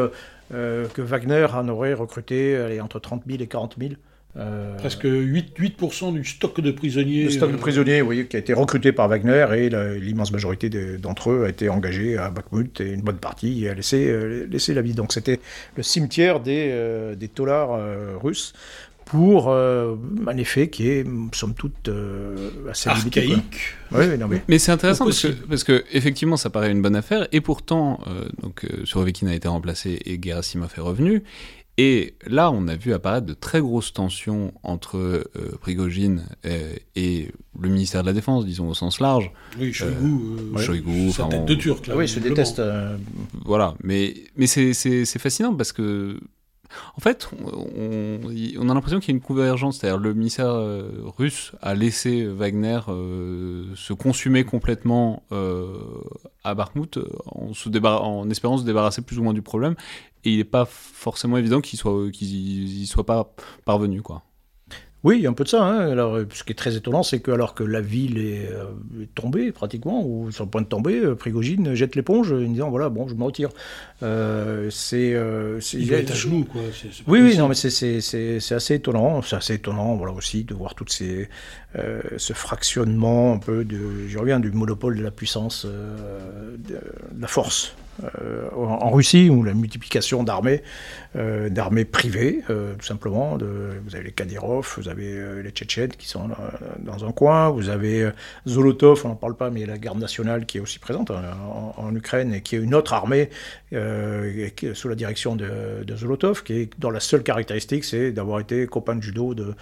euh, que Wagner en aurait recruté allez, entre 30 000 et 40 000. Euh, Presque 8%, 8 du stock de prisonniers. Le stock de euh, prisonniers, oui, qui a été recruté par Wagner et l'immense majorité d'entre eux a été engagée à Bakhmut et une bonne partie a laissé, laissé la vie. Donc c'était le cimetière des, des taulards russes pour euh, un effet qui est, somme toute, euh, assez archaïque. mais, c'est intéressant parce que, parce que, effectivement, ça paraît une bonne affaire, et pourtant, euh, donc, Surovikin a été remplacé et Gerasimov est revenu. Et là, on a vu apparaître de très grosses tensions entre Prigogine et, le ministère de la Défense, disons au sens large. Oui, Shoigu. Shoigu, enfin, tête de Turc, là. Oui, se déteste. Voilà, mais, mais c'est fascinant parce que en fait, on, a l'impression qu'il y a une convergence, c'est-à-dire le ministère euh, russe a laissé Wagner euh, se consumer complètement euh, à Bakhmut en, espérant se débarrasser plus ou moins du problème, et il n'est pas forcément évident qu'il soit soit pas parvenu quoi. Oui, il y a un peu de ça. Hein. Alors, euh, ce qui est très étonnant, c'est que alors que la ville est, euh, tombée pratiquement, ou sur le point de tomber, euh, Prigogine jette l'éponge en disant voilà, bon, je me retire. c'est, il être à genoux, quoi. oui, oui, non, mais c'est assez étonnant. C'est assez étonnant, voilà aussi, de voir toutes ces ce fractionnement un peu de, je reviens du monopole de la puissance, de la force euh, en Russie, où la multiplication d'armées, euh, d'armées privées, euh, tout simplement. Vous avez les Kadyrov, vous avez les Tchétchènes qui sont dans un coin, vous avez Zolotov, on n'en parle pas, mais la garde nationale qui est aussi présente en, Ukraine et qui est une autre armée sous la direction de, Zolotov, qui est, dont la seule caractéristique, c'est d'avoir été copain de judo, de,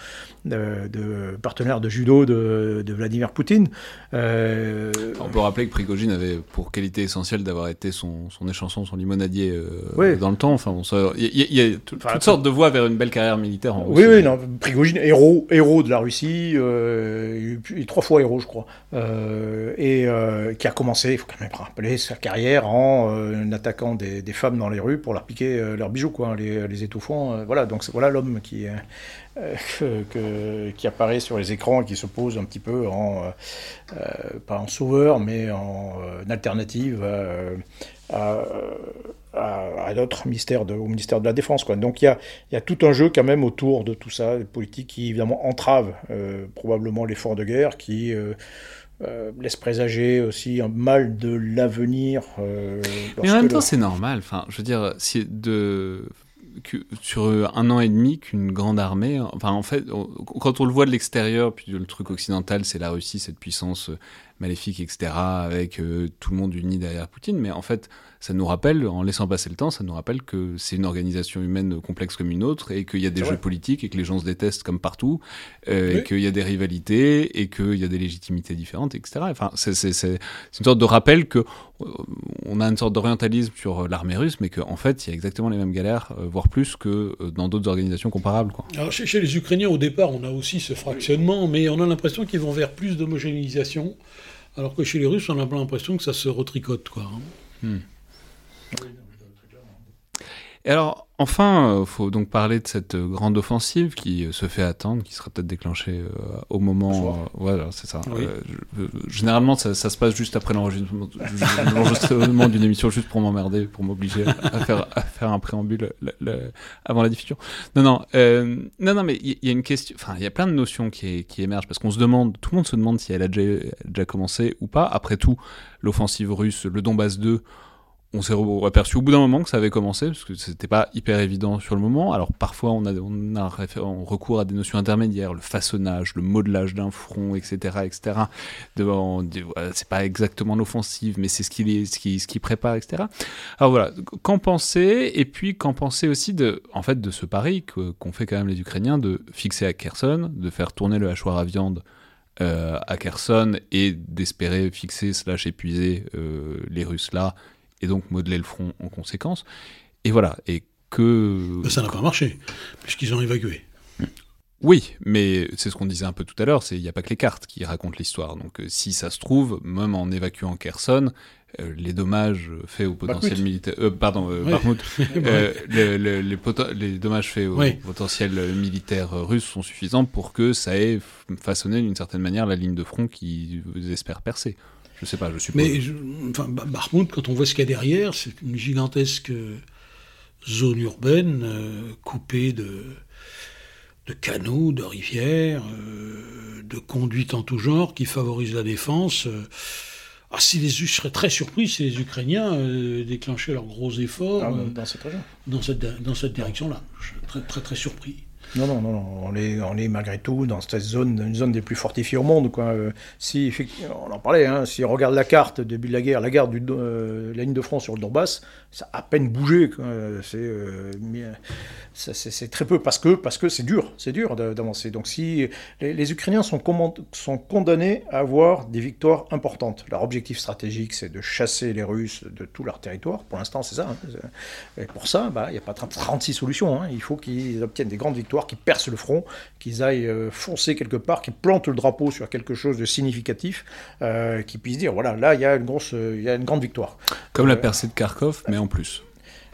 partenaire de judo de, Vladimir Poutine. On peut rappeler que Prigogine avait pour qualité essentielle d'avoir été son son, échanson, son limonadier euh, dans le temps. Enfin, il y, a, toutes sortes de voies vers une belle carrière militaire en Russie. Oui, oui, non, Prigogine, héros, héros de la Russie, euh, trois fois héros, je crois, euh, et qui a commencé, il faut quand même rappeler, sa carrière en attaquant des, femmes dans les rues pour leur piquer leurs bijoux, quoi, les, les étouffant. voilà, donc voilà l'homme qui [LAUGHS] que, qui apparaît sur les écrans et qui se pose un petit peu en, pas en sauveur, mais en alternative à, à, d'autres ministères de, au ministère de la Défense. Quoi. Donc il y a, y a, tout un jeu quand même autour de tout ça, politique qui évidemment entrave euh, probablement l'effort de guerre, qui euh, laisse présager aussi un mal de l'avenir. Mais en même temps, c'est normal. Enfin, je veux dire, si de sur un an et demi qu'une grande armée. Enfin, en fait, quand on le voit de l'extérieur, puis le truc occidental, c'est la Russie, cette puissance maléfique, etc., avec tout le monde uni derrière Poutine. Mais en fait, ça nous rappelle, en laissant passer le temps, ça nous rappelle que c'est une organisation humaine complexe comme une autre et qu'il y a des jeux politiques et que les gens se détestent comme partout, euh, et qu'il y a des rivalités et qu'il y a des légitimités différentes, etc. Enfin, c'est une sorte de rappel que euh, on a une sorte d'orientalisme sur l'armée russe, mais qu'en en fait, il y a exactement les mêmes galères, euh, voire plus que dans d'autres organisations comparables. Quoi. Alors, chez, les Ukrainiens, au départ, on a aussi ce fractionnement, mais on a l'impression qu'ils vont vers plus d'homogénéisation, alors que chez les Russes, on a l'impression que ça se retricote. Quoi. Hein. Hmm. Et alors, enfin, il euh, faut donc parler de cette euh, grande offensive qui euh, se fait attendre, qui sera peut-être déclenchée au moment. voilà, c'est ça. généralement, ça, se passe juste après [LAUGHS] l'enregistrement d'une émission, juste pour m'emmerder, pour m'obliger à faire, à faire un préambule avant la diffusion. Non, non, non, non, mais il y, a une question. Enfin, il y a plein de notions qui, qui émergent parce qu'on se demande, tout le monde se demande si elle a déjà, déjà commencé ou pas. Après tout, l'offensive russe, le Donbass 2 on s'est aperçu au bout d'un moment que ça avait commencé, parce que c'était pas hyper évident sur le moment. Alors parfois on a, on recours à des notions intermédiaires, le façonnage, le modelage d'un front, etc., etc. C'est pas exactement l'offensive, mais c'est ce qui, ce, qui, ce qui prépare, etc. Alors voilà, qu'en penser Et puis qu'en penser aussi de, en fait, de ce pari qu'ont fait quand même les Ukrainiens de fixer à Kherson, de faire tourner le hachoir à viande euh, à Kherson et d'espérer fixer slash épuiser euh, les Russes là et donc modeler le front en conséquence. Et voilà, et que... ça n'a pas marché, puisqu'ils ont évacué. Oui, mais c'est ce qu'on disait un peu tout à l'heure, c'est il n'y a pas que les cartes qui racontent l'histoire. Donc euh, si ça se trouve, même en évacuant Kherson, euh, les dommages faits au potentiel militaire, euh, pardon, les, dommages faits au potentiel militaire russe sont suffisants pour que ça ait façonné d'une certaine manière la ligne de front qu'ils espèrent percer. Je sais pas, je suppose. Mais enfin, quand on voit ce qu'il y a derrière, c'est une gigantesque zone urbaine euh, coupée de, de canaux, de rivières, euh, de conduites en tout genre qui favorisent la défense. Ah, si les, je serais très surpris si les Ukrainiens euh, déclenchaient leurs gros efforts ah, dans cette, dans cette, dans cette direction-là. Je très, très, très surpris. Non, non, non, on est, on est malgré tout dans cette zone, une zone des plus fortifiées au monde. Euh, si, on en parlait, hein, si on regarde la carte début de la guerre, la guerre du, euh, la ligne de front sur le Donbass, ça a à peine bougé. Euh, c'est très peu parce que c'est dur, c'est dur d'avancer. Donc si les, Ukrainiens sont, sont condamnés à avoir des victoires importantes. Leur objectif stratégique, c'est de chasser les Russes de tout leur territoire. Pour l'instant, c'est ça. Hein. Et pour ça, bah, il n'y a pas 36 solutions. Hein. Il faut qu'ils obtiennent des grandes victoires qui percent le front, qu'ils aillent euh, foncer quelque part, qu'ils plantent le drapeau sur quelque chose de significatif, euh, qu'ils puissent dire voilà, là, il y, a une grosse, il y a une grande victoire. Comme la euh, percée de Kharkov, mais en plus.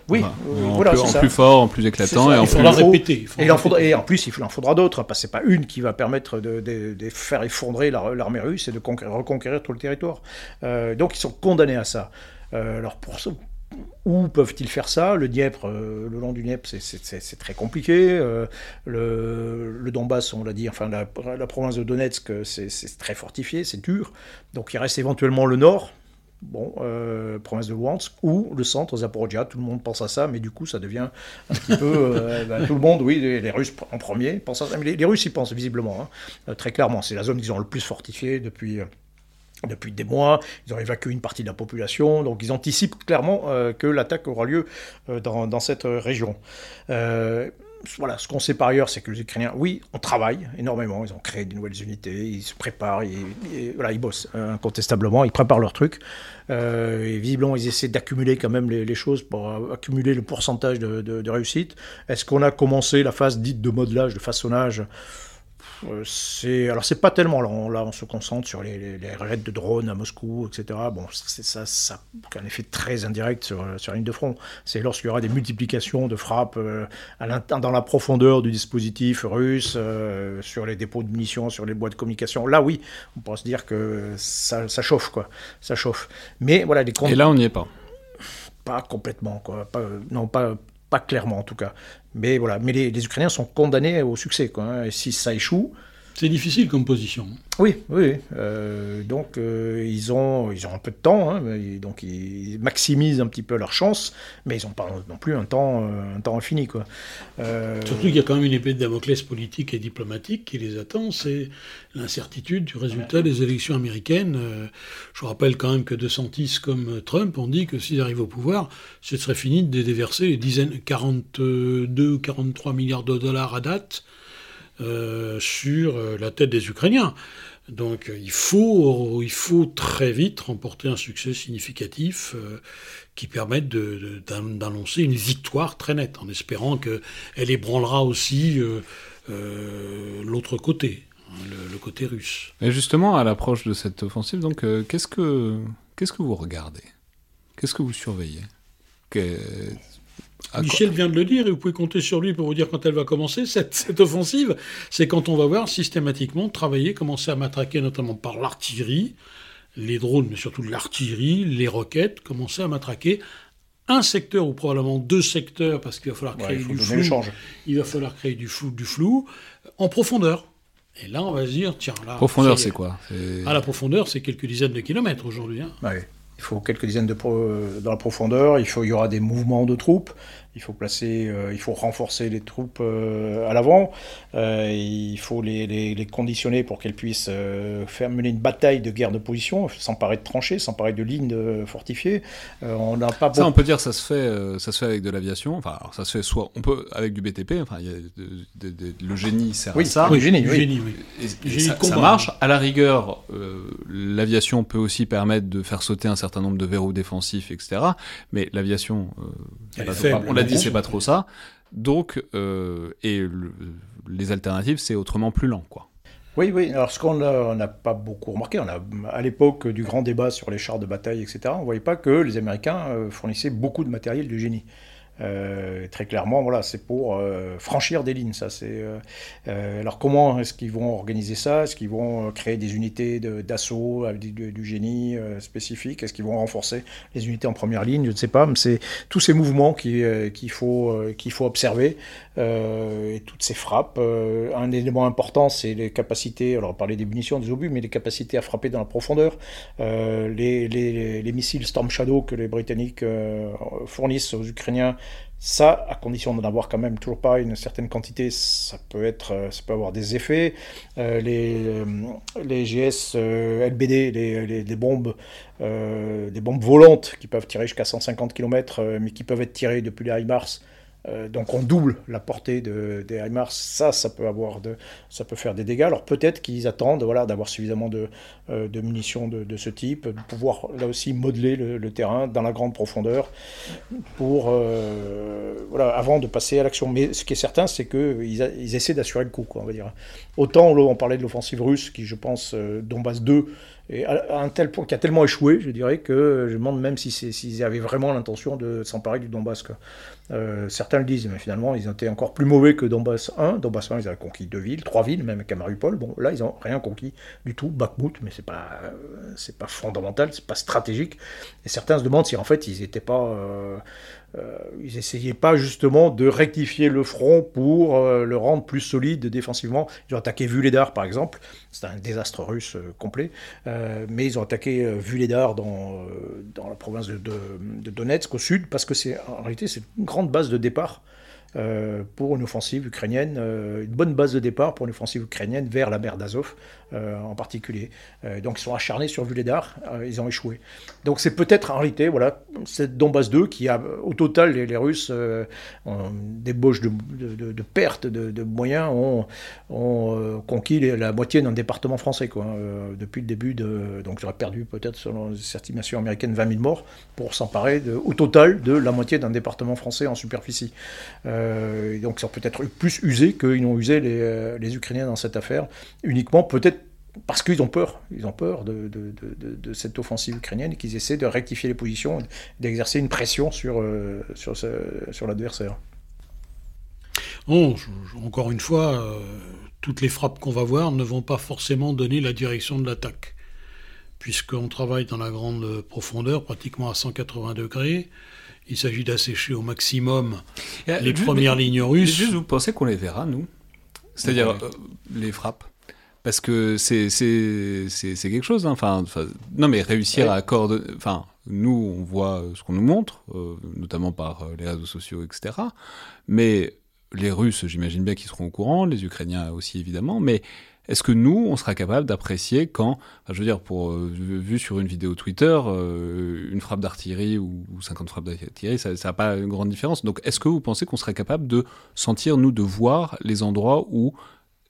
Oui, en, voilà, plus, en plus, fort, en plus éclatant, et en faudra répéter. et, en faudra, et, en plus, il en faudra d'autres, parce que c'est pas une qui va permettre de, de, faire effondrer l'armée russe et de reconquérir tout le territoire. donc ils sont condamnés à ça. alors pour, où peuvent-ils faire ça? Le Dniepr, euh, le long du Dniepr, c'est très compliqué. Euh, le, Donbass, on l'a dit, enfin la, province de Donetsk, c'est très fortifié, c'est dur. Donc il reste éventuellement le nord, bon, euh, province de Luhansk, ou le centre, Zaporozhia. Tout le monde pense à ça, mais du coup, ça devient un petit peu. [LAUGHS] Ben, tout le monde, oui, les, Russes en premier pensent à ça. Mais les, Russes y pensent visiblement, hein, très clairement. C'est la zone qu'ils ont le plus fortifiée depuis depuis des mois, ils ont évacué une partie de la population, donc ils anticipent clairement euh, que l'attaque aura lieu euh, dans, cette région. Euh, voilà, ce qu'on sait par ailleurs, c'est que les Ukrainiens, oui, on travaille énormément, ils ont créé de nouvelles unités, ils se préparent, voilà, ils bossent incontestablement, ils préparent leurs trucs. et visiblement, ils essaient d'accumuler quand même les, choses pour accumuler le pourcentage de, de réussite. Est-ce qu'on a commencé la phase dite de modelage, de façonnage c'est alors c'est pas tellement là on, là on se concentre sur les, raids de drones à Moscou etc bon c'est ça ça a un effet très indirect sur, sur la ligne de front. C'est lorsqu'il y aura des multiplications de frappes euh, à dans la profondeur du dispositif russe euh, sur les dépôts de munitions sur les boîtes de communication. Là oui on pourrait se dire que ça, ça chauffe quoi. Ça chauffe. Mais voilà les et là on n'y est pas. Pas complètement quoi. Pas, non pas pas clairement en tout cas. Mais voilà, mais les, Ukrainiens sont condamnés au succès. Hein. Et si ça échoue, C'est difficile comme position. Oui, oui. Euh, donc euh, ils, ont, ils ont un peu de temps, hein, donc ils maximisent un petit peu leur chance, mais ils n'ont pas non plus un temps, euh, un temps infini. Quoi. Surtout qu'il y a quand même une épée de Damoclès politique et diplomatique qui les attend, c'est l'incertitude du résultat des élections américaines. je rappelle quand même que De Santis comme Trump ont dit que s'ils arrivent au pouvoir, ce serait fini de déverser les dizaines, 42 ou 43 milliards de dollars à date euh, sur euh, la tête des Ukrainiens. Donc il faut, il faut très vite remporter un succès significatif euh, qui permette d'annoncer une victoire très nette, en espérant qu'elle ébranlera aussi l'autre côté, hein, le, côté russe. Et justement, à l'approche de cette offensive, donc qu'est-ce que qu'est-ce que vous regardez? Qu'est-ce que vous surveillez? Michel vient de le dire, et vous pouvez compter sur lui pour vous dire quand elle va commencer, [LAUGHS] cette, offensive. C'est quand on va voir systématiquement travailler, commencer à matraquer notamment par l'artillerie, les drones, mais surtout l'artillerie, les roquettes, commencer à matraquer un secteur ou probablement deux secteurs, parce qu'il va falloir créer du flou. Il va falloir créer du flou, du flou en profondeur. Et là, on va se dire, tiens, là. Profondeur, c'est quoi? Ah, la profondeur, c'est quelques dizaines de kilomètres aujourd'hui. Hein. Il faut quelques dizaines de dans la profondeur. Il faut, il y aura des mouvements de troupes. Il faut placer, euh, il faut renforcer les troupes euh, à l'avant. Euh, il faut les, les, conditionner pour qu'elles puissent faire mener une bataille de guerre de position, s'emparer de tranchées, s'emparer de lignes fortifiées. on n'a pas. Ça, on peut dire, ça se fait, ça se fait avec de l'aviation. Enfin, alors, ça se fait soit, on peut avec du BTP. Enfin, y a le génie sert oui, à ça. Oui, génie, oui. Génie, oui. ça, ça, marche. À la rigueur, l'aviation peut aussi permettre de faire sauter un certain nombre de verrous défensifs, etc. Mais l'aviation, on l'a c'est pas trop ça. Donc, euh, et les alternatives, c'est autrement plus lent, quoi. Oui, oui. Alors, ce qu'on n'a pas beaucoup remarqué, on a, à l'époque du grand débat sur les chars de bataille, etc., on ne voyait pas que les Américains euh, fournissaient beaucoup de matériel de génie. Euh, très clairement, voilà, c'est pour euh, franchir des lignes. Ça, c'est. Euh, alors, comment est-ce qu'ils vont organiser ça? Est-ce qu'ils vont créer des unités d'assaut avec du, génie spécifique? Est-ce qu'ils vont renforcer les unités en première ligne? Je ne sais pas, mais c'est tous ces mouvements qu'il faut qu'il faut observer et toutes ces frappes. un élément important, c'est les capacités. Alors, on parlait des munitions, des obus, mais les capacités à frapper dans la profondeur. Les, les, les, missiles Storm Shadow que les Britanniques fournissent aux Ukrainiens ça, à condition d'en avoir quand même toujours pas une certaine quantité, ça peut, euh, avoir des effets. Euh, les, euh, les GS LBD, les, les, bombes, des bombes volantes qui peuvent tirer jusqu'à 150 km, mais qui peuvent être tirées depuis les HIMARS, euh, donc on double la portée de, des HIMARS, ça, ça peut, avoir de, ça peut faire des dégâts. Alors peut-être qu'ils attendent voilà, d'avoir suffisamment de, euh, de munitions de, de, ce type, de pouvoir là aussi modeler le, terrain dans la grande profondeur pour, euh, voilà, avant de passer à l'action. Mais ce qui est certain, c'est qu'ils ils essaient d'assurer le coup, quoi, on va dire. Autant on parlait de l'offensive russe, qui je pense, Donbass 2, à un tel point qui a tellement échoué, je dirais que je demande même s'ils si avaient vraiment l'intention de s'emparer du Donbass. Euh, certains le disent, mais finalement, ils été encore plus mauvais que Donbass 1. Donbass 1, ils avaient conquis deux villes, trois villes, même Mariupol. Bon, là, ils n'ont rien conquis du tout. Bakhmut, mais c'est pas, pas fondamental, c'est pas stratégique. Et certains se demandent si en fait, ils n'étaient pas. Euh, ils n'essayaient pas justement de rectifier le front pour euh, le rendre plus solide défensivement. Ils ont attaqué Vuledar par exemple, c'est un désastre russe euh, complet, mais ils ont attaqué Vuledar dans, dans la province de, de, Donetsk au sud parce que c'est en réalité c'est une grande base de départ euh, pour une offensive ukrainienne, euh, une bonne base de départ pour une offensive ukrainienne vers la mer d'Azov euh, en particulier. donc ils sont acharnés sur Vuledar, ils ont échoué. Donc c'est peut-être en réalité voilà, cette Donbass 2 qui a, au total, les, Russes, ont débauche de, pertes de, moyens, ont, conquis la moitié d'un département français quoi, depuis le début de... Donc j'aurais perdu peut-être, selon les estimations américaines, 20 000 morts pour s'emparer au total de la moitié d'un département français en superficie. Donc ils ont peut-être plus usé qu'ils n'ont usé euh, les, Ukrainiens dans cette affaire, uniquement peut-être parce qu'ils ont peur, ils ont peur de, cette offensive ukrainienne et qu'ils essaient de rectifier les positions, d'exercer une pression sur, euh, sur l'adversaire. encore une fois, toutes les frappes qu'on va voir ne vont pas forcément donner la direction de l'attaque, puisqu'on travaille dans la grande profondeur, pratiquement à 180 degrés. Il s'agit d'assécher au maximum les premières lignes russes. Juste, vous pensez qu'on les verra, nous? C'est-à-dire euh, les frappes? Parce que c'est quelque chose. Hein. Enfin, non, mais réussir à accorder. Enfin, nous, on voit ce qu'on nous montre, euh, notamment par euh, les réseaux sociaux, etc. Mais les Russes, j'imagine bien qu'ils seront au courant, les Ukrainiens aussi, évidemment. Mais est-ce que nous, on sera capable d'apprécier quand, je veux dire, pour euh, vu sur une vidéo Twitter, une frappe d'artillerie ou, 50 frappes d'artillerie, ça n'a pas une grande différence. Donc, est-ce que vous pensez qu'on serait capable de sentir, nous, de voir les endroits où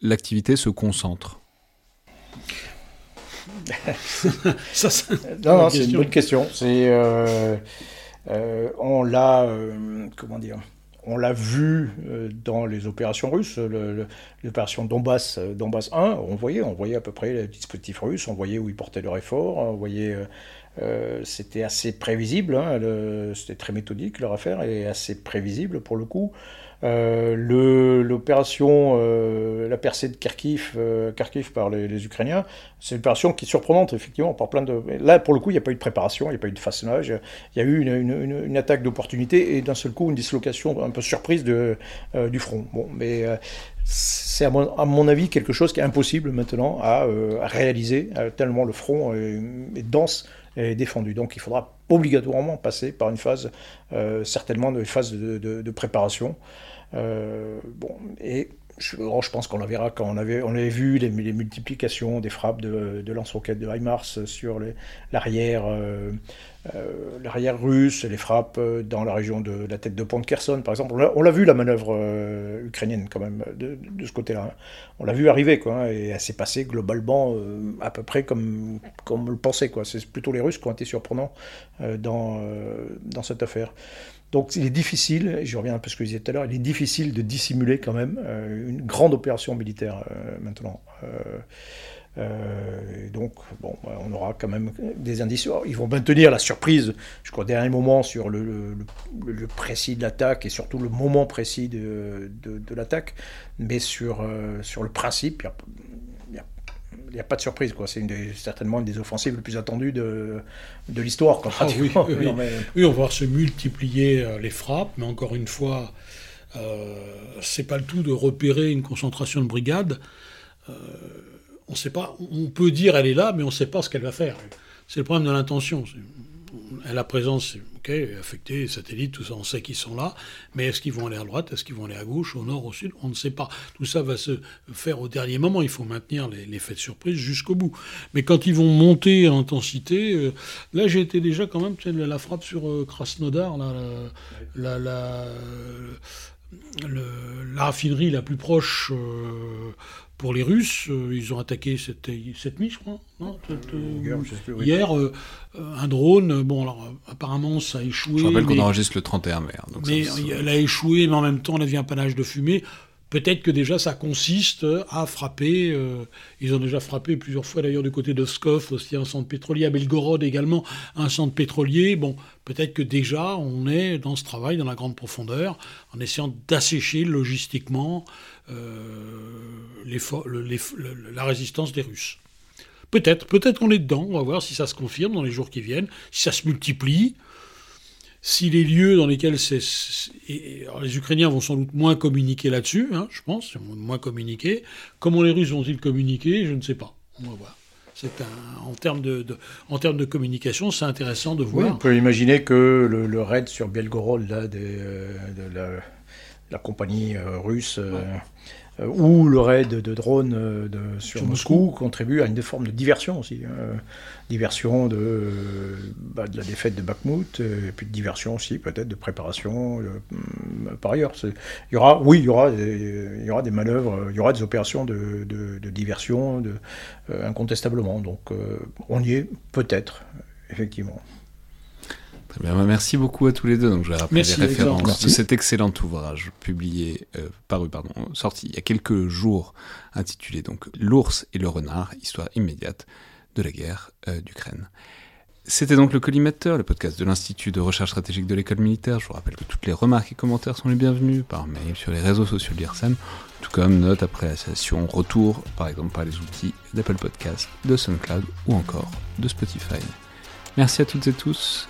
l'activité se concentre? [LAUGHS] Ça, non, c'est une bonne question. C'est, euh, euh, on l'a, euh, comment dire, on l'a vu dans les opérations russes, l'opération Donbass, Donbass 1, on voyait, on voyait à peu près les dispositifs russes, on voyait où ils portaient leur effort, on voyait, c'était assez prévisible, hein, c'était très méthodique leur affaire et assez prévisible pour le coup. Euh, l'opération, euh, la percée de Kharkiv, euh, par les, Ukrainiens, c'est une opération qui est surprenante, effectivement, par plein de... Là, pour le coup, il n'y a pas eu de préparation, il n'y a pas eu de façonnage, il y a eu une, attaque d'opportunité et d'un seul coup, une dislocation un peu surprise du front. Bon, mais c'est à, mon, avis quelque chose qui est impossible maintenant à, réaliser, tellement le front est, dense défendu. Donc il faudra obligatoirement passer par une phase, certainement une phase de, préparation. Euh, et je, oh, je, pense qu'on la verra quand on avait, on avait vu les, multiplications des frappes de, lance-roquettes de HIMARS sur l'arrière euh, euh, l'arrière russe, les frappes dans la région de la tête de pont de Kherson, par exemple. On l'a vu, la manœuvre ukrainienne, quand même, de, ce côté-là. On l'a vu arriver, quoi, hein, et elle s'est passée globalement à peu près comme, comme on le pensait. C'est plutôt les Russes qui ont été surprenants dans, dans cette affaire. Donc il est difficile, et je reviens un peu à ce que je disais tout à l'heure, il est difficile de dissimuler quand même euh, une grande opération militaire euh, maintenant. Euh, donc, bon, on aura quand même des indices. Ils vont maintenir la surprise jusqu'au dernier moment sur le, le, précis de l'attaque et surtout le moment précis de, de, l'attaque. Mais sur, sur le principe, n'y a pas de surprise. quoi. C'est certainement une des offensives les plus attendues de, de l'histoire. Ah, oui, oui, on va voir se multiplier euh, les frappes, mais encore une fois, euh, c'est pas le tout de repérer une concentration de brigades. Euh, on sait pas, on peut dire elle est là, mais on ne sait pas ce qu'elle va faire. C'est le problème de l'intention. La présence, ok, affectée, satellites, tout ça, on sait qu'ils sont là, mais est-ce qu'ils vont aller à droite, est-ce qu'ils vont aller à gauche, au nord, au sud On ne sait pas. Tout ça va se faire au dernier moment. Il faut maintenir l'effet de surprise jusqu'au bout. Mais quand ils vont monter en intensité, euh, là j'ai été déjà quand même, la frappe sur euh, Krasnodar, la, la, raffinerie la plus proche. Euh, pour les Russes, euh, ils ont attaqué cette, cette nuit, je crois, non euh, Hier, euh, un drone, bon, alors apparemment ça a échoué. Je rappelle qu'on enregistre le 31 mai. Hein, mais elle a échoué, mais en même temps, elle a vu un panache de fumée. Peut-être que déjà ça consiste à frapper. ils ont déjà frappé plusieurs fois d'ailleurs du côté de Skov, aussi un centre pétrolier, à Belgorod également, un centre pétrolier. Bon, peut-être que déjà on est dans ce travail dans la grande profondeur, en essayant d'assécher logistiquement euh, la résistance des Russes. Peut-être, peut-être qu'on est dedans, on va voir si ça se confirme dans les jours qui viennent, si ça se multiplie, si les lieux dans lesquels c'est... les Ukrainiens vont sans doute moins communiquer là-dessus, hein, je pense, moins communiquer. Comment les Russes vont-ils communiquer Je ne sais pas. On va voir. Un, en, termes de, en termes de communication, c'est intéressant de voir. on peut imaginer que le, raid sur Belgorod là, euh, de, la, compagnie euh, russe euh, ou le raid de drones euh, sur, Moscou, contribue à une forme de diversion aussi. Hein. diversion de, bah, de, la défaite de Bakhmut, et puis de diversion aussi, peut-être de préparation euh, par ailleurs. Il y aura, oui, il y aura, des, il y aura des manœuvres, il y aura des opérations de, de diversion, incontestablement. Donc on y est peut-être, effectivement. Bah, merci beaucoup à tous les deux. Donc, je vais rappeler les références de cet excellent ouvrage publié, euh, paru, pardon, sorti il y a quelques jours, intitulé donc L'ours et le renard, histoire immédiate de la guerre euh, d'Ukraine. C'était donc le collimateur, le podcast de l'Institut de recherche stratégique de l'école militaire. Je vous rappelle que toutes les remarques et commentaires sont les bienvenus par mail sur les réseaux sociaux de l'IRSEM, tout comme notes, appréciations, retours, par exemple par les outils d'Apple Podcast, de SoundCloud ou encore de Spotify. Merci à toutes et tous